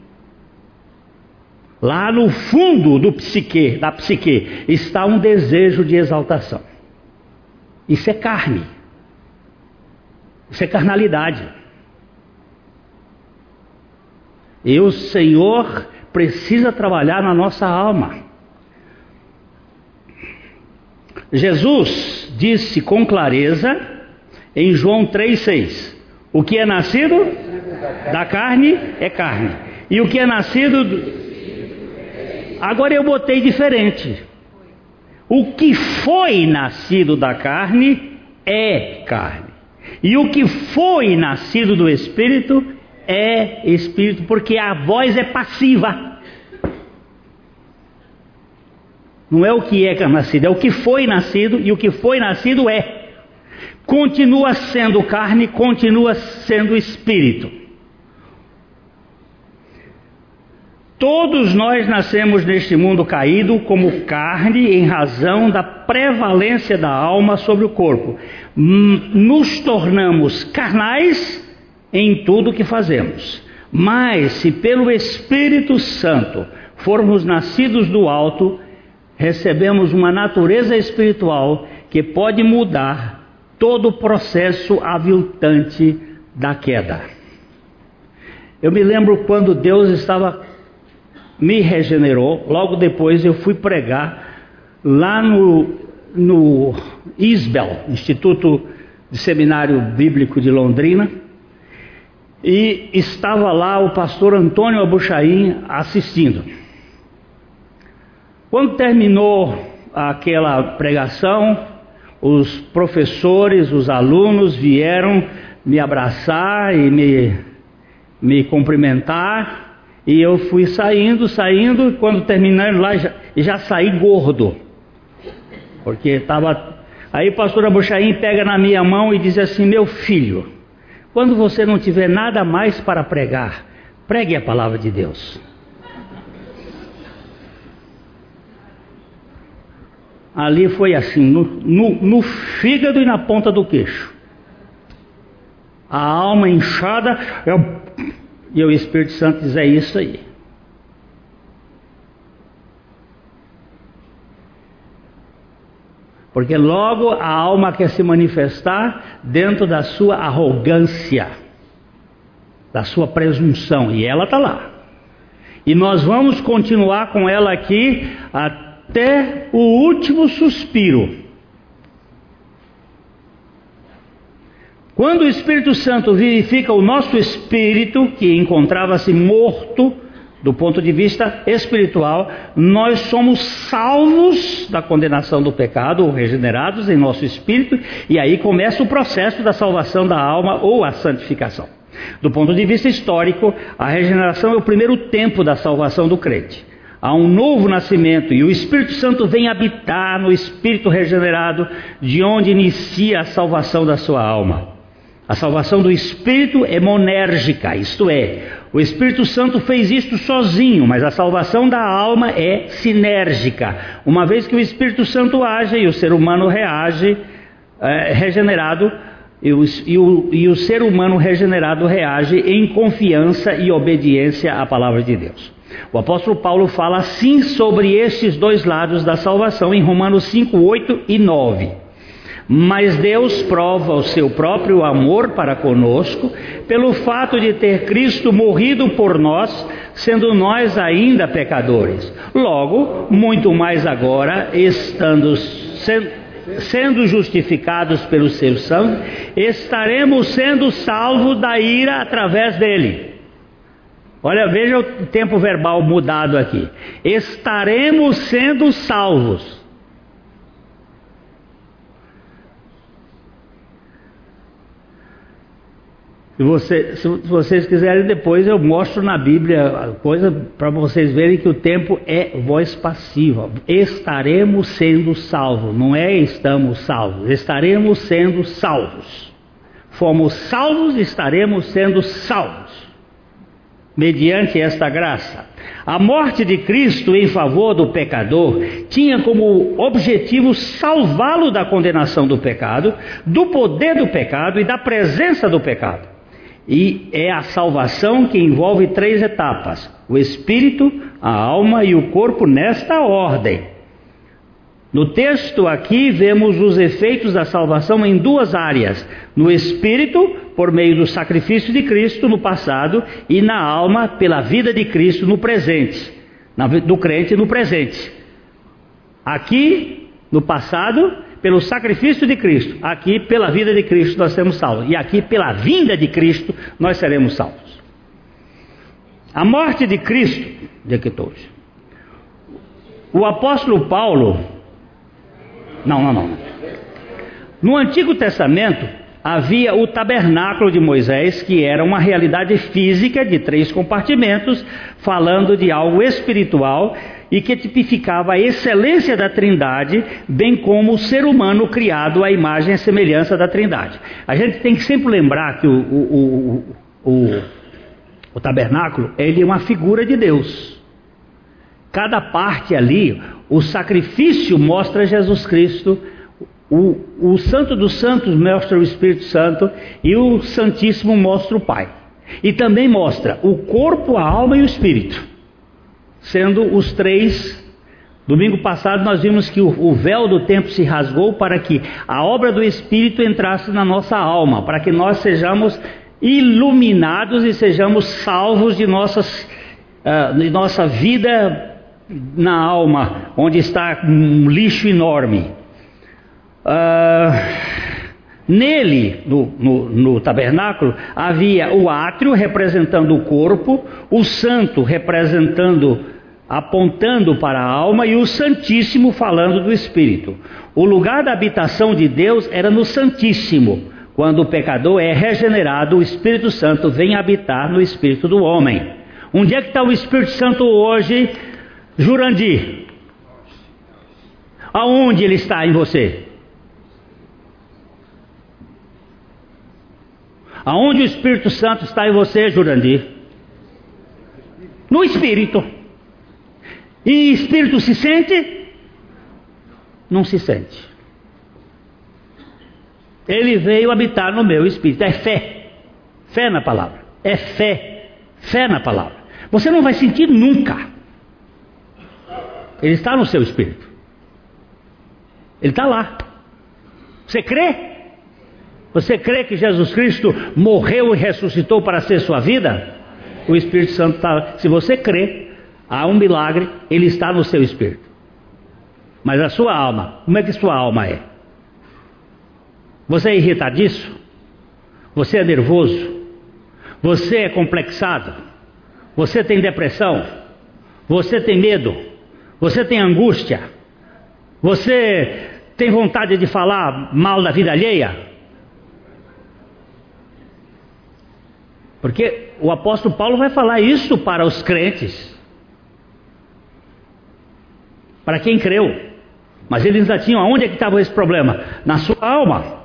Lá no fundo do psique, da psique, está um desejo de exaltação. Isso é carne. Isso é carnalidade. E o Senhor precisa trabalhar na nossa alma. Jesus disse com clareza em João 3,6: O que é nascido da carne é carne, e o que é nascido. Do... Agora eu botei diferente. O que foi nascido da carne é carne. E o que foi nascido do Espírito é Espírito, porque a voz é passiva. Não é o que é nascido, é o que foi nascido, e o que foi nascido é. Continua sendo carne, continua sendo espírito. Todos nós nascemos neste mundo caído como carne em razão da prevalência da alma sobre o corpo. Nos tornamos carnais em tudo que fazemos. Mas se pelo Espírito Santo formos nascidos do alto, recebemos uma natureza espiritual que pode mudar todo o processo aviltante da queda. Eu me lembro quando Deus estava me regenerou. Logo depois eu fui pregar lá no, no ISBEL, Instituto de Seminário Bíblico de Londrina, e estava lá o pastor Antônio Abuchaim assistindo. Quando terminou aquela pregação, os professores, os alunos vieram me abraçar e me, me cumprimentar. E eu fui saindo, saindo, quando terminando lá, já, já saí gordo. Porque estava. Aí o pastor Abuchaim pega na minha mão e diz assim: Meu filho, quando você não tiver nada mais para pregar, pregue a palavra de Deus. Ali foi assim, no, no, no fígado e na ponta do queixo. A alma inchada, eu e o Espírito Santo diz: é isso aí. Porque logo a alma quer se manifestar dentro da sua arrogância, da sua presunção, e ela está lá. E nós vamos continuar com ela aqui até o último suspiro. Quando o Espírito Santo vivifica o nosso espírito, que encontrava-se morto do ponto de vista espiritual, nós somos salvos da condenação do pecado, ou regenerados em nosso espírito, e aí começa o processo da salvação da alma ou a santificação. Do ponto de vista histórico, a regeneração é o primeiro tempo da salvação do crente. Há um novo nascimento e o Espírito Santo vem habitar no espírito regenerado, de onde inicia a salvação da sua alma. A salvação do Espírito é monérgica, isto é, o Espírito Santo fez isto sozinho, mas a salvação da alma é sinérgica. Uma vez que o Espírito Santo age e o ser humano reage, é, regenerado, e o, e, o, e o ser humano regenerado reage em confiança e obediência à palavra de Deus. O apóstolo Paulo fala assim sobre estes dois lados da salvação em Romanos 5, 8 e 9. Mas Deus prova o seu próprio amor para conosco pelo fato de ter Cristo morrido por nós, sendo nós ainda pecadores. Logo, muito mais agora, estando sendo justificados pelo seu sangue, estaremos sendo salvos da ira através dele. Olha, veja o tempo verbal mudado aqui. Estaremos sendo salvos. Se, você, se vocês quiserem, depois eu mostro na Bíblia a coisa para vocês verem que o tempo é voz passiva. Estaremos sendo salvos, não é estamos salvos, estaremos sendo salvos. Fomos salvos, estaremos sendo salvos, mediante esta graça. A morte de Cristo em favor do pecador tinha como objetivo salvá-lo da condenação do pecado, do poder do pecado e da presença do pecado. E é a salvação que envolve três etapas: o espírito, a alma e o corpo nesta ordem. No texto aqui vemos os efeitos da salvação em duas áreas: no espírito, por meio do sacrifício de Cristo no passado, e na alma, pela vida de Cristo no presente, do crente no presente. Aqui, no passado, pelo sacrifício de Cristo. Aqui, pela vida de Cristo, nós seremos salvos. E aqui, pela vinda de Cristo, nós seremos salvos. A morte de Cristo, de que hoje. O apóstolo Paulo. Não, não, não. No Antigo Testamento, havia o tabernáculo de Moisés, que era uma realidade física de três compartimentos, falando de algo espiritual e que tipificava a excelência da Trindade, bem como o ser humano criado à imagem e semelhança da Trindade. A gente tem que sempre lembrar que o, o, o, o tabernáculo ele é uma figura de Deus. Cada parte ali, o sacrifício mostra Jesus Cristo, o, o Santo dos Santos mostra o Espírito Santo e o Santíssimo mostra o Pai. E também mostra o corpo, a alma e o Espírito, sendo os três Domingo passado nós vimos que o, véu do tempo se rasgou para que a obra do Espírito entrasse na nossa alma, para que nós sejamos iluminados e sejamos salvos de, nossas, uh, de nossa vida na alma, onde está um lixo enorme. Uh, Nele, no, no, no, tabernáculo, havia o átrio representando o corpo, o santo representando apontando para a alma, e o Santíssimo falando do Espírito. O lugar da habitação de Deus era no Santíssimo. Quando o pecador é regenerado, o Espírito Santo vem habitar no espírito do homem. Onde é que está o Espírito Santo hoje, Jurandir? Aonde ele está em você? Aonde o Espírito Santo está em você, Jurandir? No Espírito. E espírito se sente? Não se sente. Ele veio habitar no meu espírito. É fé. Fé na palavra. É fé. Fé na palavra. Você não vai sentir nunca. Ele está no seu espírito. Ele está lá. Você crê? Você crê que Jesus Cristo morreu e ressuscitou para ser sua vida? O Espírito Santo está. Se você crê, há um milagre, ele está no seu espírito. Mas a sua alma, como é que sua alma é? Você é irritadiço? Você é nervoso? Você é complexado? Você tem depressão? Você tem medo? Você tem angústia? Você tem vontade de falar mal da vida alheia? Porque o apóstolo Paulo vai falar isso para os crentes para quem creu. Mas eles já tinham, aonde é que estava esse problema? Na sua alma.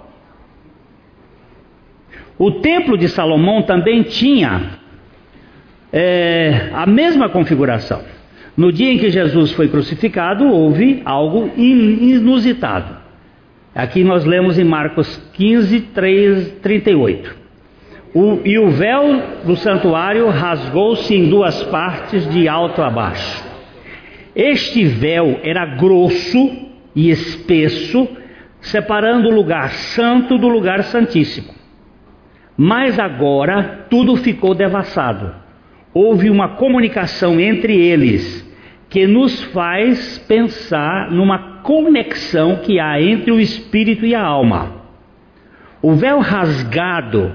O templo de Salomão também tinha é, a mesma configuração. No dia em que Jesus foi crucificado, houve algo inusitado. Aqui nós lemos em Marcos 15, 3, 38. O, e o véu do santuário rasgou-se em duas partes, de alto a baixo. Este véu era grosso e espesso, separando o lugar santo do lugar santíssimo. Mas agora tudo ficou devassado. Houve uma comunicação entre eles que nos faz pensar numa conexão que há entre o espírito e a alma. O véu rasgado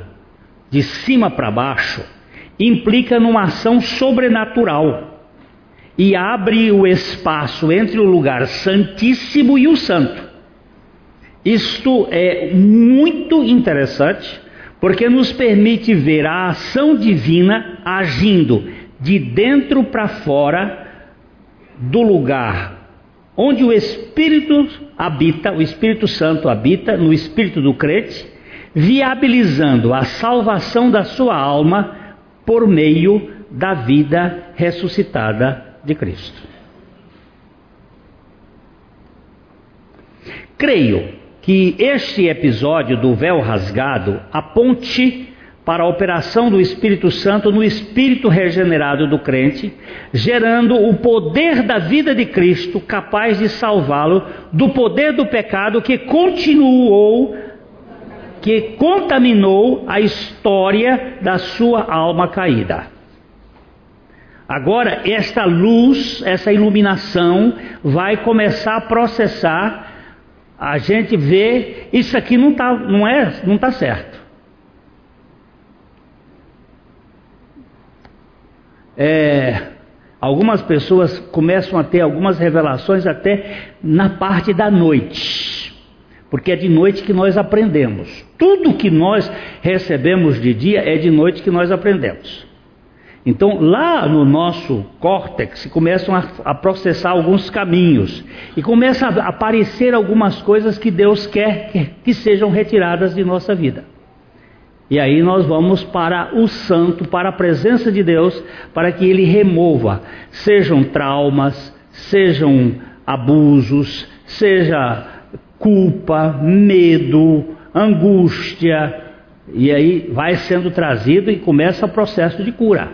de cima para baixo implica numa ação sobrenatural e abre o espaço entre o lugar santíssimo e o santo. Isto é muito interessante, porque nos permite ver a ação divina agindo de dentro para fora do lugar onde o Espírito habita, o Espírito Santo habita no espírito do crente, viabilizando a salvação da sua alma por meio da vida ressuscitada de Cristo. Creio que este episódio do véu rasgado aponte para a operação do Espírito Santo no espírito regenerado do crente, gerando o poder da vida de Cristo capaz de salvá-lo do poder do pecado que continuou, que contaminou a história da sua alma caída. Agora, esta luz, essa iluminação, vai começar a processar. A gente vê, isso aqui não está não é, não tá certo. É, algumas pessoas começam a ter algumas revelações até na parte da noite, porque é de noite que nós aprendemos. Tudo que nós recebemos de dia é de noite que nós aprendemos. Então, lá no nosso córtex começam a, a, processar alguns caminhos e começam a aparecer algumas coisas que Deus quer que, que sejam retiradas de nossa vida. E aí nós vamos para o santo, para a presença de Deus, para que ele remova, sejam traumas, sejam abusos, seja culpa, medo, angústia, e aí vai sendo trazido e começa o processo de cura.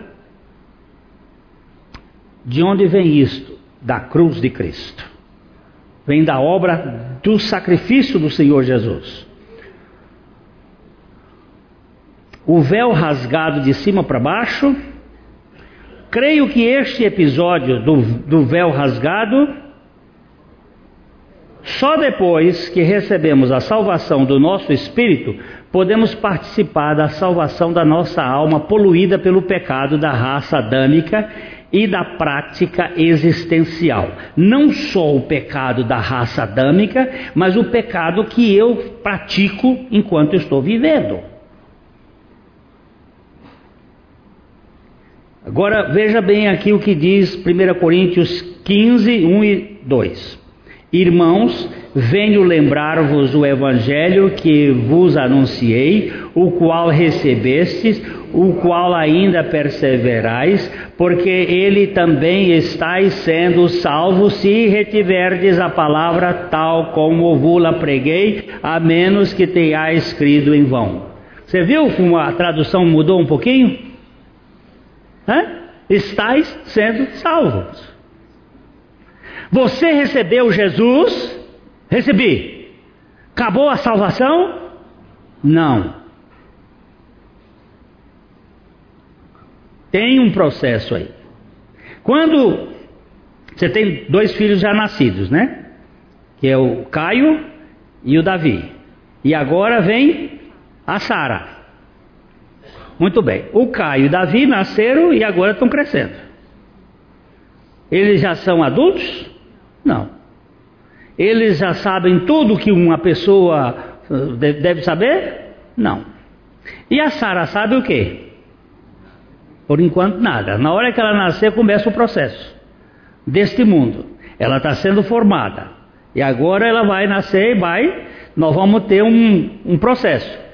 De onde vem isto? Da cruz de Cristo. Vem da obra do sacrifício do Senhor Jesus. O véu rasgado de cima para baixo. Creio que este episódio do, do véu rasgado, só depois que recebemos a salvação do nosso espírito, podemos participar da salvação da nossa alma poluída pelo pecado da raça adâmica e da prática existencial. Não só o pecado da raça adâmica, mas o pecado que eu pratico enquanto estou vivendo. Agora veja bem aqui o que diz 1 Coríntios 15, 1 e 2. Irmãos, venho lembrar-vos o evangelho que vos anunciei, o qual recebestes, o qual ainda perseverais, porque ele também estáis sendo salvos se retiverdes a palavra tal como vos-la preguei, a menos que tenhais escrito em vão. Você viu como a tradução mudou um pouquinho? Hã? Estais sendo salvos. Você recebeu Jesus? Recebi. Acabou a salvação? Não. Tem um processo aí. Quando você tem dois filhos já nascidos, né? Que é o Caio e o Davi. E agora vem a Sara. Muito bem. O Caio e Davi nasceram e agora estão crescendo. Eles já são adultos? Não. Eles já sabem tudo que uma pessoa eh, deve saber? Não. E a Sara sabe o quê? Por enquanto nada. Na hora que ela nascer começa o processo deste mundo. Ela está sendo formada. E agora ela vai nascer e vai. Nós vamos ter um, um processo.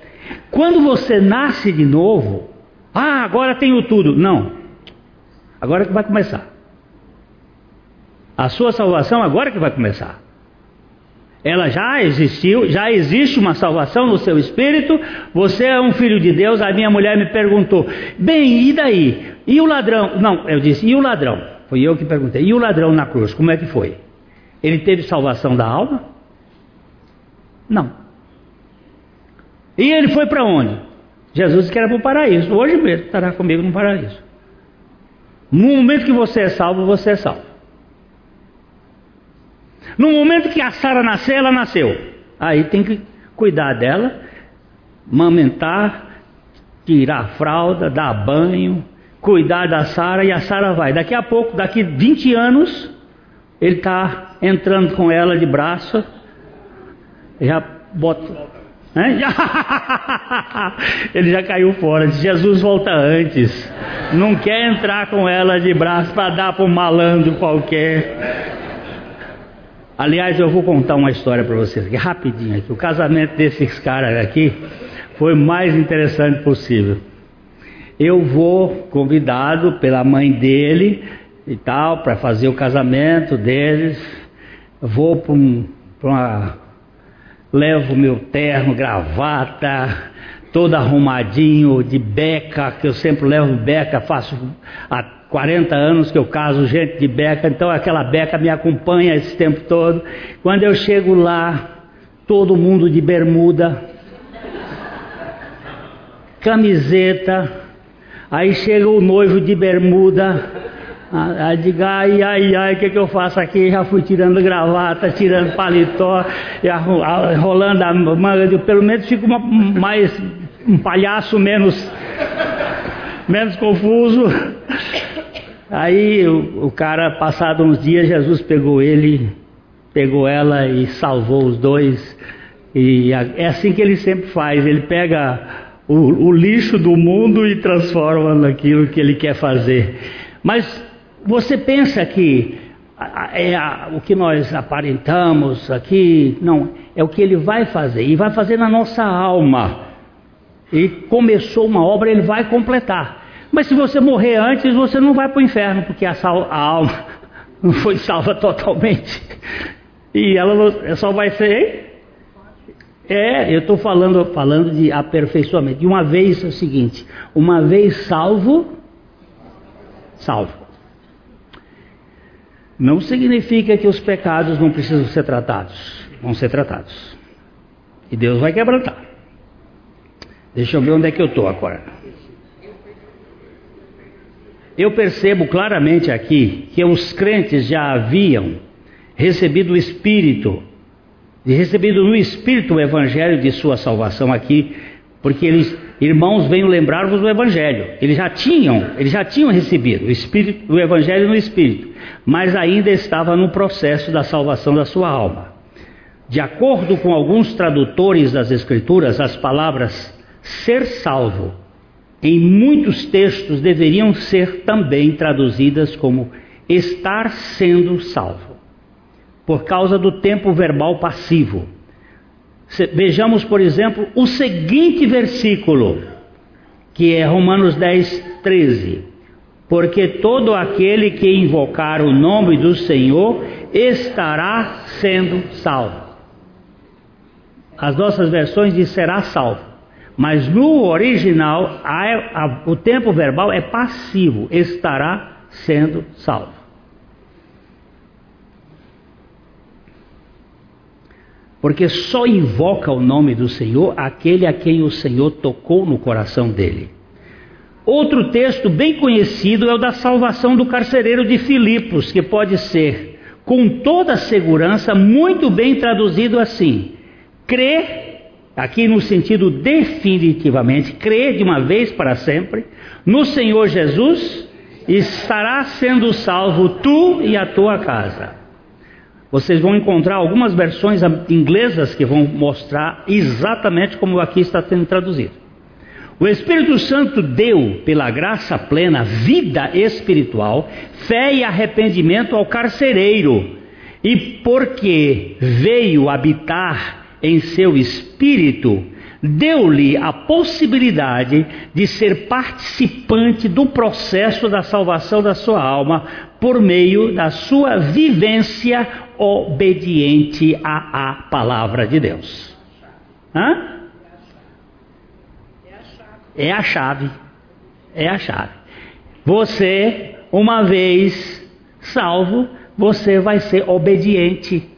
Quando você nasce de novo, ah, agora tenho tudo. Não. Agora que vai começar. A sua salvação agora que vai começar. Ela já existiu, já existe uma salvação no seu espírito. Você é um filho de Deus. A minha mulher me perguntou: bem, e daí? E o ladrão? Não, eu disse: e o ladrão? Foi eu que perguntei: e o ladrão na cruz? Como é que foi? Ele teve salvação da alma? Não. E ele foi para onde? Jesus disse que era para o paraíso. Hoje mesmo estará comigo no paraíso. No momento que você é salvo, você é salvo. No momento que a Sara nasceu, ela nasceu. Aí tem que cuidar dela, mamentar, tirar a fralda, dar banho, cuidar da Sara e a Sara vai. Daqui a pouco, daqui 20 anos, ele está entrando com ela de braço, já bota Ele já caiu fora. Jesus volta antes. Não quer entrar com ela de braço para dar para um malandro qualquer. Aliás, eu vou contar uma história para vocês aqui, rapidinho. O casamento desses caras aqui foi o mais interessante possível. Eu vou convidado pela mãe dele e tal para fazer o casamento deles. Vou para um, uma levo meu terno, gravata, todo arrumadinho, de beca, que eu sempre levo beca, faço há 40 anos que eu caso gente de beca, então aquela beca me acompanha esse tempo todo. Quando eu chego lá, todo mundo de bermuda, camiseta, aí chega o noivo de bermuda, Aí diga, ai, ai, ai, o que, que eu faço aqui? Já fui tirando gravata, tirando paletó, rolando a manga, pelo menos fico uma, mais um palhaço menos, menos confuso. Aí o, o cara, passado uns dias, Jesus pegou ele, pegou ela e salvou os dois. E é assim que ele sempre faz, ele pega o, o lixo do mundo e transforma naquilo que ele quer fazer. Mas você pensa que é o que nós aparentamos aqui, não, é o que ele vai fazer, e vai fazer na nossa alma. Ele começou uma obra, ele vai completar. Mas se você morrer antes, você não vai para o inferno, porque a, sal, a, alma não foi salva totalmente. E ela só vai ser. É, eu estou falando, falando de aperfeiçoamento. De uma vez é o seguinte: uma vez salvo, salvo. Não significa que os pecados não precisam ser tratados. Vão ser tratados. E Deus vai quebrantar. Deixa eu ver onde é que eu estou agora. Eu percebo claramente aqui que os crentes já haviam recebido o Espírito, recebido no Espírito o Evangelho de sua salvação aqui, porque eles, irmãos, venham lembrar-vos do Evangelho. Eles já tinham, eles já tinham recebido o Espírito, o Evangelho no Espírito, mas ainda estava no processo da salvação da sua alma. De acordo com alguns tradutores das Escrituras, as palavras ser salvo em muitos textos deveriam ser também traduzidas como estar sendo salvo, por causa do tempo verbal passivo. Vejamos, por exemplo, o seguinte versículo, que é Romanos 10, 13. Porque todo aquele que invocar o nome do Senhor estará sendo salvo. As nossas versões dizem será salvo. Mas no original, a, a, o tempo verbal é passivo, estará sendo salvo. Porque só invoca o nome do Senhor aquele a quem o Senhor tocou no coração dele. Outro texto bem conhecido é o da salvação do carcereiro de Filipos, que pode ser, com toda segurança, muito bem traduzido assim: crê aqui no sentido definitivamente, crê de uma vez para sempre no Senhor Jesus, estará sendo salvo tu e a tua casa. Vocês vão encontrar algumas versões inglesas que vão mostrar exatamente como aqui está sendo traduzido. O Espírito Santo deu, pela graça plena, vida espiritual, fé e arrependimento ao carcereiro, e porque veio habitar em seu espírito, deu-lhe a possibilidade de ser participante do processo da salvação da sua alma por meio da sua vivência obediente à, à palavra de Deus. Hã? É a chave. É a chave. Você, uma vez salvo, você vai ser obediente.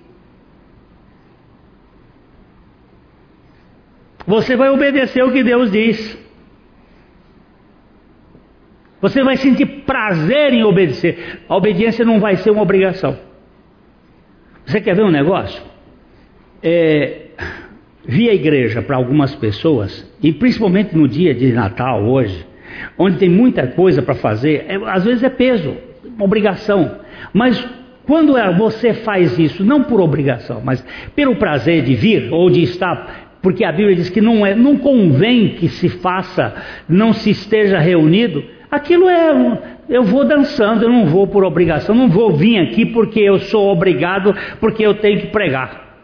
Você vai obedecer o que Deus diz. Você vai sentir prazer em obedecer. A obediência não vai ser uma obrigação. Você quer ver um negócio? É, vi a igreja para algumas pessoas, e principalmente no dia de Natal hoje, onde tem muita coisa para fazer, é, às vezes é peso, obrigação. Mas quando é, você faz isso, não por obrigação, mas pelo prazer de vir ou de estar porque a Bíblia diz que não, é, não convém que se faça, não se esteja reunido, aquilo é, eu vou dançando, eu não vou por obrigação, não vou vir aqui porque eu sou obrigado, porque eu tenho que pregar.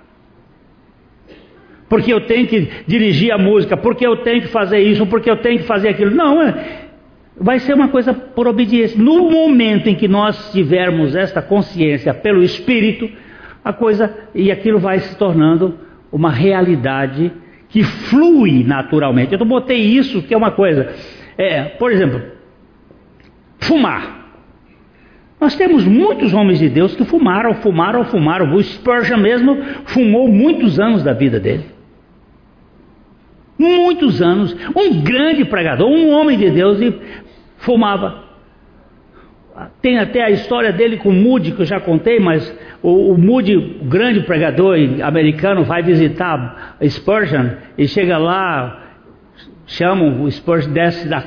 Porque eu tenho que dirigir a música, porque eu tenho que fazer isso, porque eu tenho que fazer aquilo. Não, é, vai ser uma coisa por obediência. No momento em que nós tivermos esta consciência pelo Espírito, a coisa e aquilo vai se tornando uma realidade que flui naturalmente. Eu botei isso, que é uma coisa. É, por exemplo, fumar. Nós temos muitos homens de Deus que fumaram, fumaram, fumaram. O Spurgeon mesmo fumou muitos anos da vida dele. Muitos anos. Um grande pregador, um homem de Deus e fumava. Tem até a história dele com Moody, que eu já contei, mas o, o Moody, o grande pregador americano, vai visitar Spurgeon e chega lá, chamam, o Spurgeon desce da,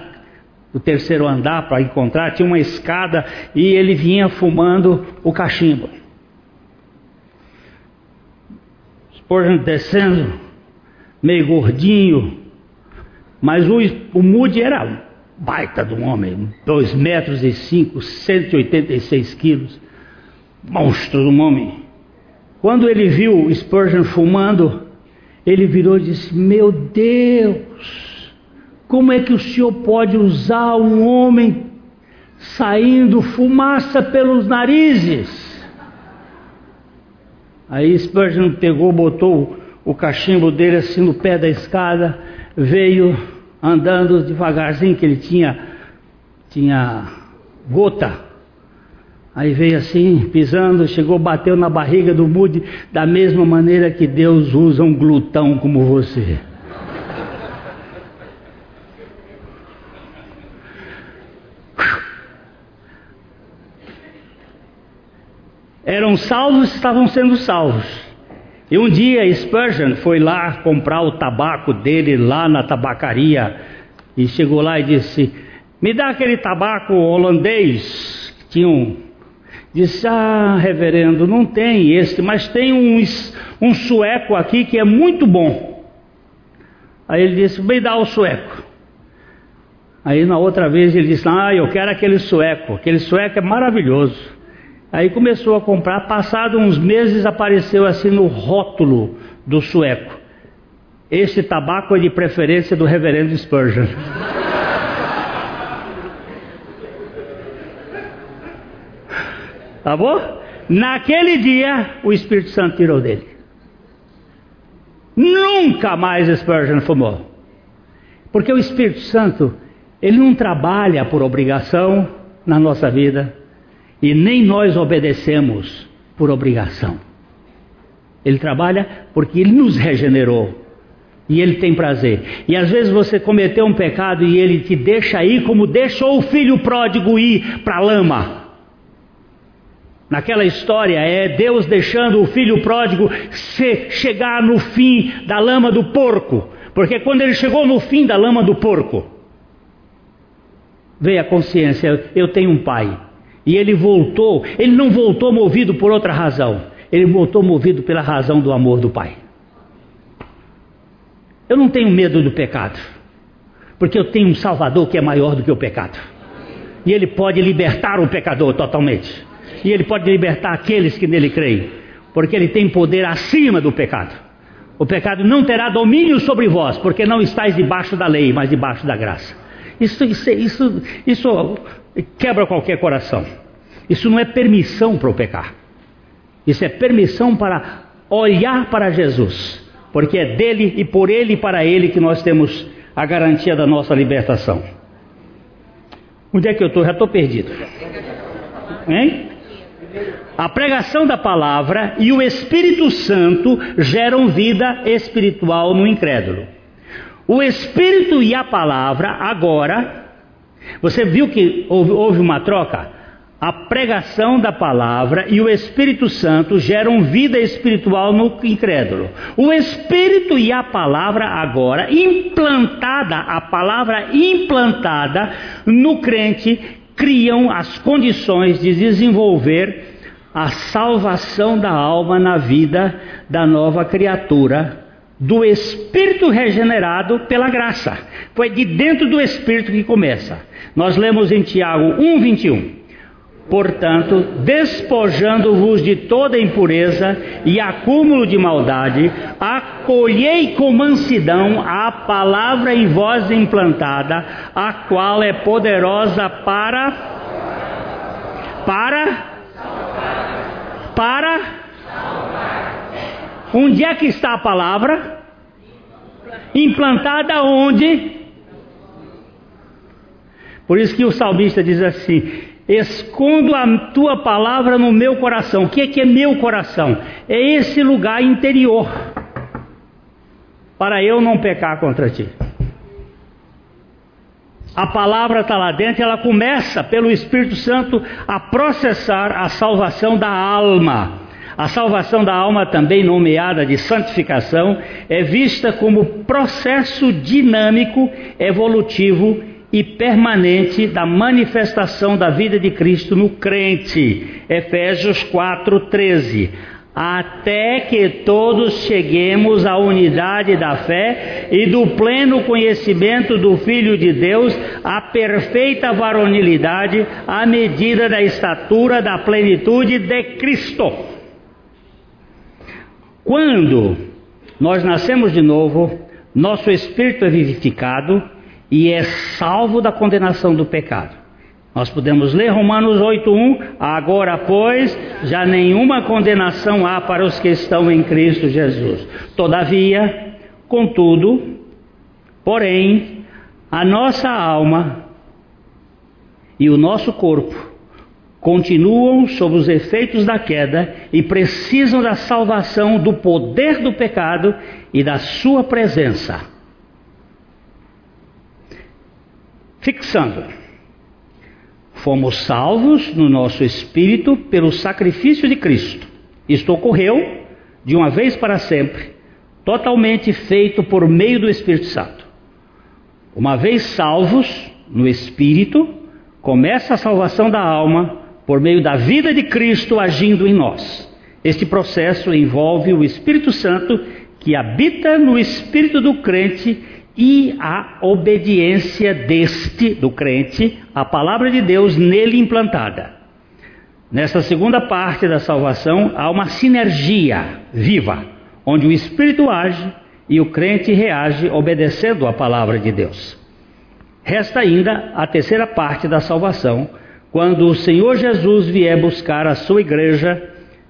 do terceiro andar para encontrar, tinha uma escada e ele vinha fumando o cachimbo. Spurgeon descendo, meio gordinho, mas o, o Moody era baita de um homem, 2 metros e 5, 186 quilos, monstro de um homem. Quando ele viu Spurgeon fumando, ele virou e disse: Meu Deus, como é que o senhor pode usar um homem saindo fumaça pelos narizes? Aí Spurgeon pegou, botou o cachimbo dele assim no pé da escada, veio andando devagarzinho, que ele tinha, tinha gota. Aí veio assim, pisando, chegou, bateu na barriga do Mude, da mesma maneira que Deus usa um glutão como você. eram salvos estavam sendo salvos. E um dia Spurgeon foi lá comprar o tabaco dele lá na tabacaria e chegou lá e disse: Me dá aquele tabaco holandês. Tinha um. Disse: Ah, reverendo, não tem este, mas tem um, um sueco aqui que é muito bom. Aí ele disse: Me dá o sueco. Aí na outra vez ele disse: Ah, eu quero aquele sueco. Aquele sueco é maravilhoso. Aí começou a comprar, passado uns meses apareceu assim no rótulo do sueco. Este tabaco é de preferência do reverendo Spurgeon. tá bom? Naquele dia o Espírito Santo tirou dele. Nunca mais Spurgeon fumou. Porque o Espírito Santo, ele não trabalha por obrigação na nossa vida e nem nós obedecemos por obrigação. Ele trabalha porque ele nos regenerou. E ele tem prazer. E às vezes você cometeu um pecado e ele te deixa ir como deixou o filho pródigo ir para a lama. Naquela história é Deus deixando o filho pródigo chegar no fim da lama do porco. Porque quando ele chegou no fim da lama do porco, veio a consciência: eu tenho um pai. E ele voltou, ele não voltou movido por outra razão, ele voltou movido pela razão do amor do Pai. Eu não tenho medo do pecado, porque eu tenho um Salvador que é maior do que o pecado. E ele pode libertar o pecador totalmente. E ele pode libertar aqueles que nele creem, porque ele tem poder acima do pecado. O pecado não terá domínio sobre vós, porque não estáis debaixo da lei, mas debaixo da graça. Isso, isso, isso, isso quebra qualquer coração. Isso não é permissão para o pecar. Isso é permissão para olhar para Jesus, porque é dele e por ele e para ele que nós temos a garantia da nossa libertação. Onde é que eu estou? Já estou perdido. Hein? A pregação da palavra e o Espírito Santo geram vida espiritual no incrédulo. O Espírito e a palavra agora você viu que houve, houve uma troca? A pregação da palavra e o Espírito Santo geram vida espiritual no incrédulo. O Espírito e a palavra agora implantada, a palavra implantada no crente, criam as condições de desenvolver a salvação da alma na vida da nova criatura do espírito regenerado pela graça. Foi de dentro do espírito que começa. Nós lemos em Tiago 1:21. Portanto, despojando-vos de toda impureza e acúmulo de maldade, acolhei com mansidão a palavra em vós implantada, a qual é poderosa para para para Onde é que está a palavra? Implantada onde? Por isso que o salmista diz assim: Escondo a tua palavra no meu coração. O que é, que é meu coração? É esse lugar interior, para eu não pecar contra ti. A palavra está lá dentro, ela começa pelo Espírito Santo a processar a salvação da alma. A salvação da alma, também nomeada de santificação, é vista como processo dinâmico, evolutivo e permanente da manifestação da vida de Cristo no crente. Efésios 4:13. Até que todos cheguemos à unidade da fé e do pleno conhecimento do Filho de Deus, à perfeita varonilidade, à medida da estatura da plenitude de Cristo. Quando nós nascemos de novo, nosso espírito é vivificado e é salvo da condenação do pecado. Nós podemos ler Romanos 8:1, agora pois já nenhuma condenação há para os que estão em Cristo Jesus. Todavia, contudo, porém, a nossa alma e o nosso corpo continuam sob os efeitos da queda e precisam da salvação do poder do pecado e da sua presença. Fixando. Fomos salvos no nosso espírito pelo sacrifício de Cristo. Isto ocorreu de uma vez para sempre, totalmente feito por meio do Espírito Santo. Uma vez salvos no espírito, começa a salvação da alma por meio da vida de Cristo agindo em nós. Este processo envolve o Espírito Santo que habita no espírito do crente e a obediência deste, do crente, à palavra de Deus nele implantada. Nessa segunda parte da salvação há uma sinergia viva, onde o Espírito age e o crente reage obedecendo à palavra de Deus. Resta ainda a terceira parte da salvação, quando o Senhor Jesus vier buscar a sua igreja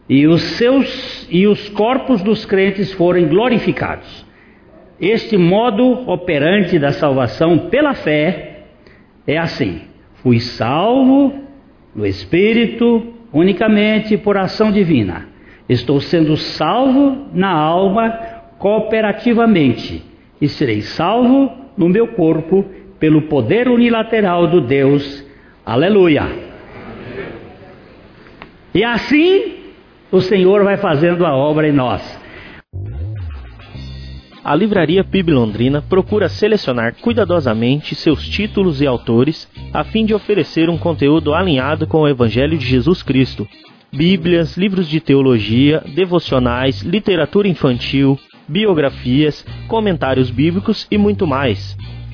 e os seus e os corpos dos crentes forem glorificados. Este modo operante da salvação pela fé é assim: fui salvo no Espírito unicamente por ação divina. Estou sendo salvo na alma cooperativamente e serei salvo no meu corpo pelo poder unilateral do Deus. Aleluia. E assim o Senhor vai fazendo a obra em nós. A Livraria PIB Londrina procura selecionar cuidadosamente seus títulos e autores a fim de oferecer um conteúdo alinhado com o Evangelho de Jesus Cristo. Bíblias, livros de teologia, devocionais, literatura infantil, biografias, comentários bíblicos e muito mais.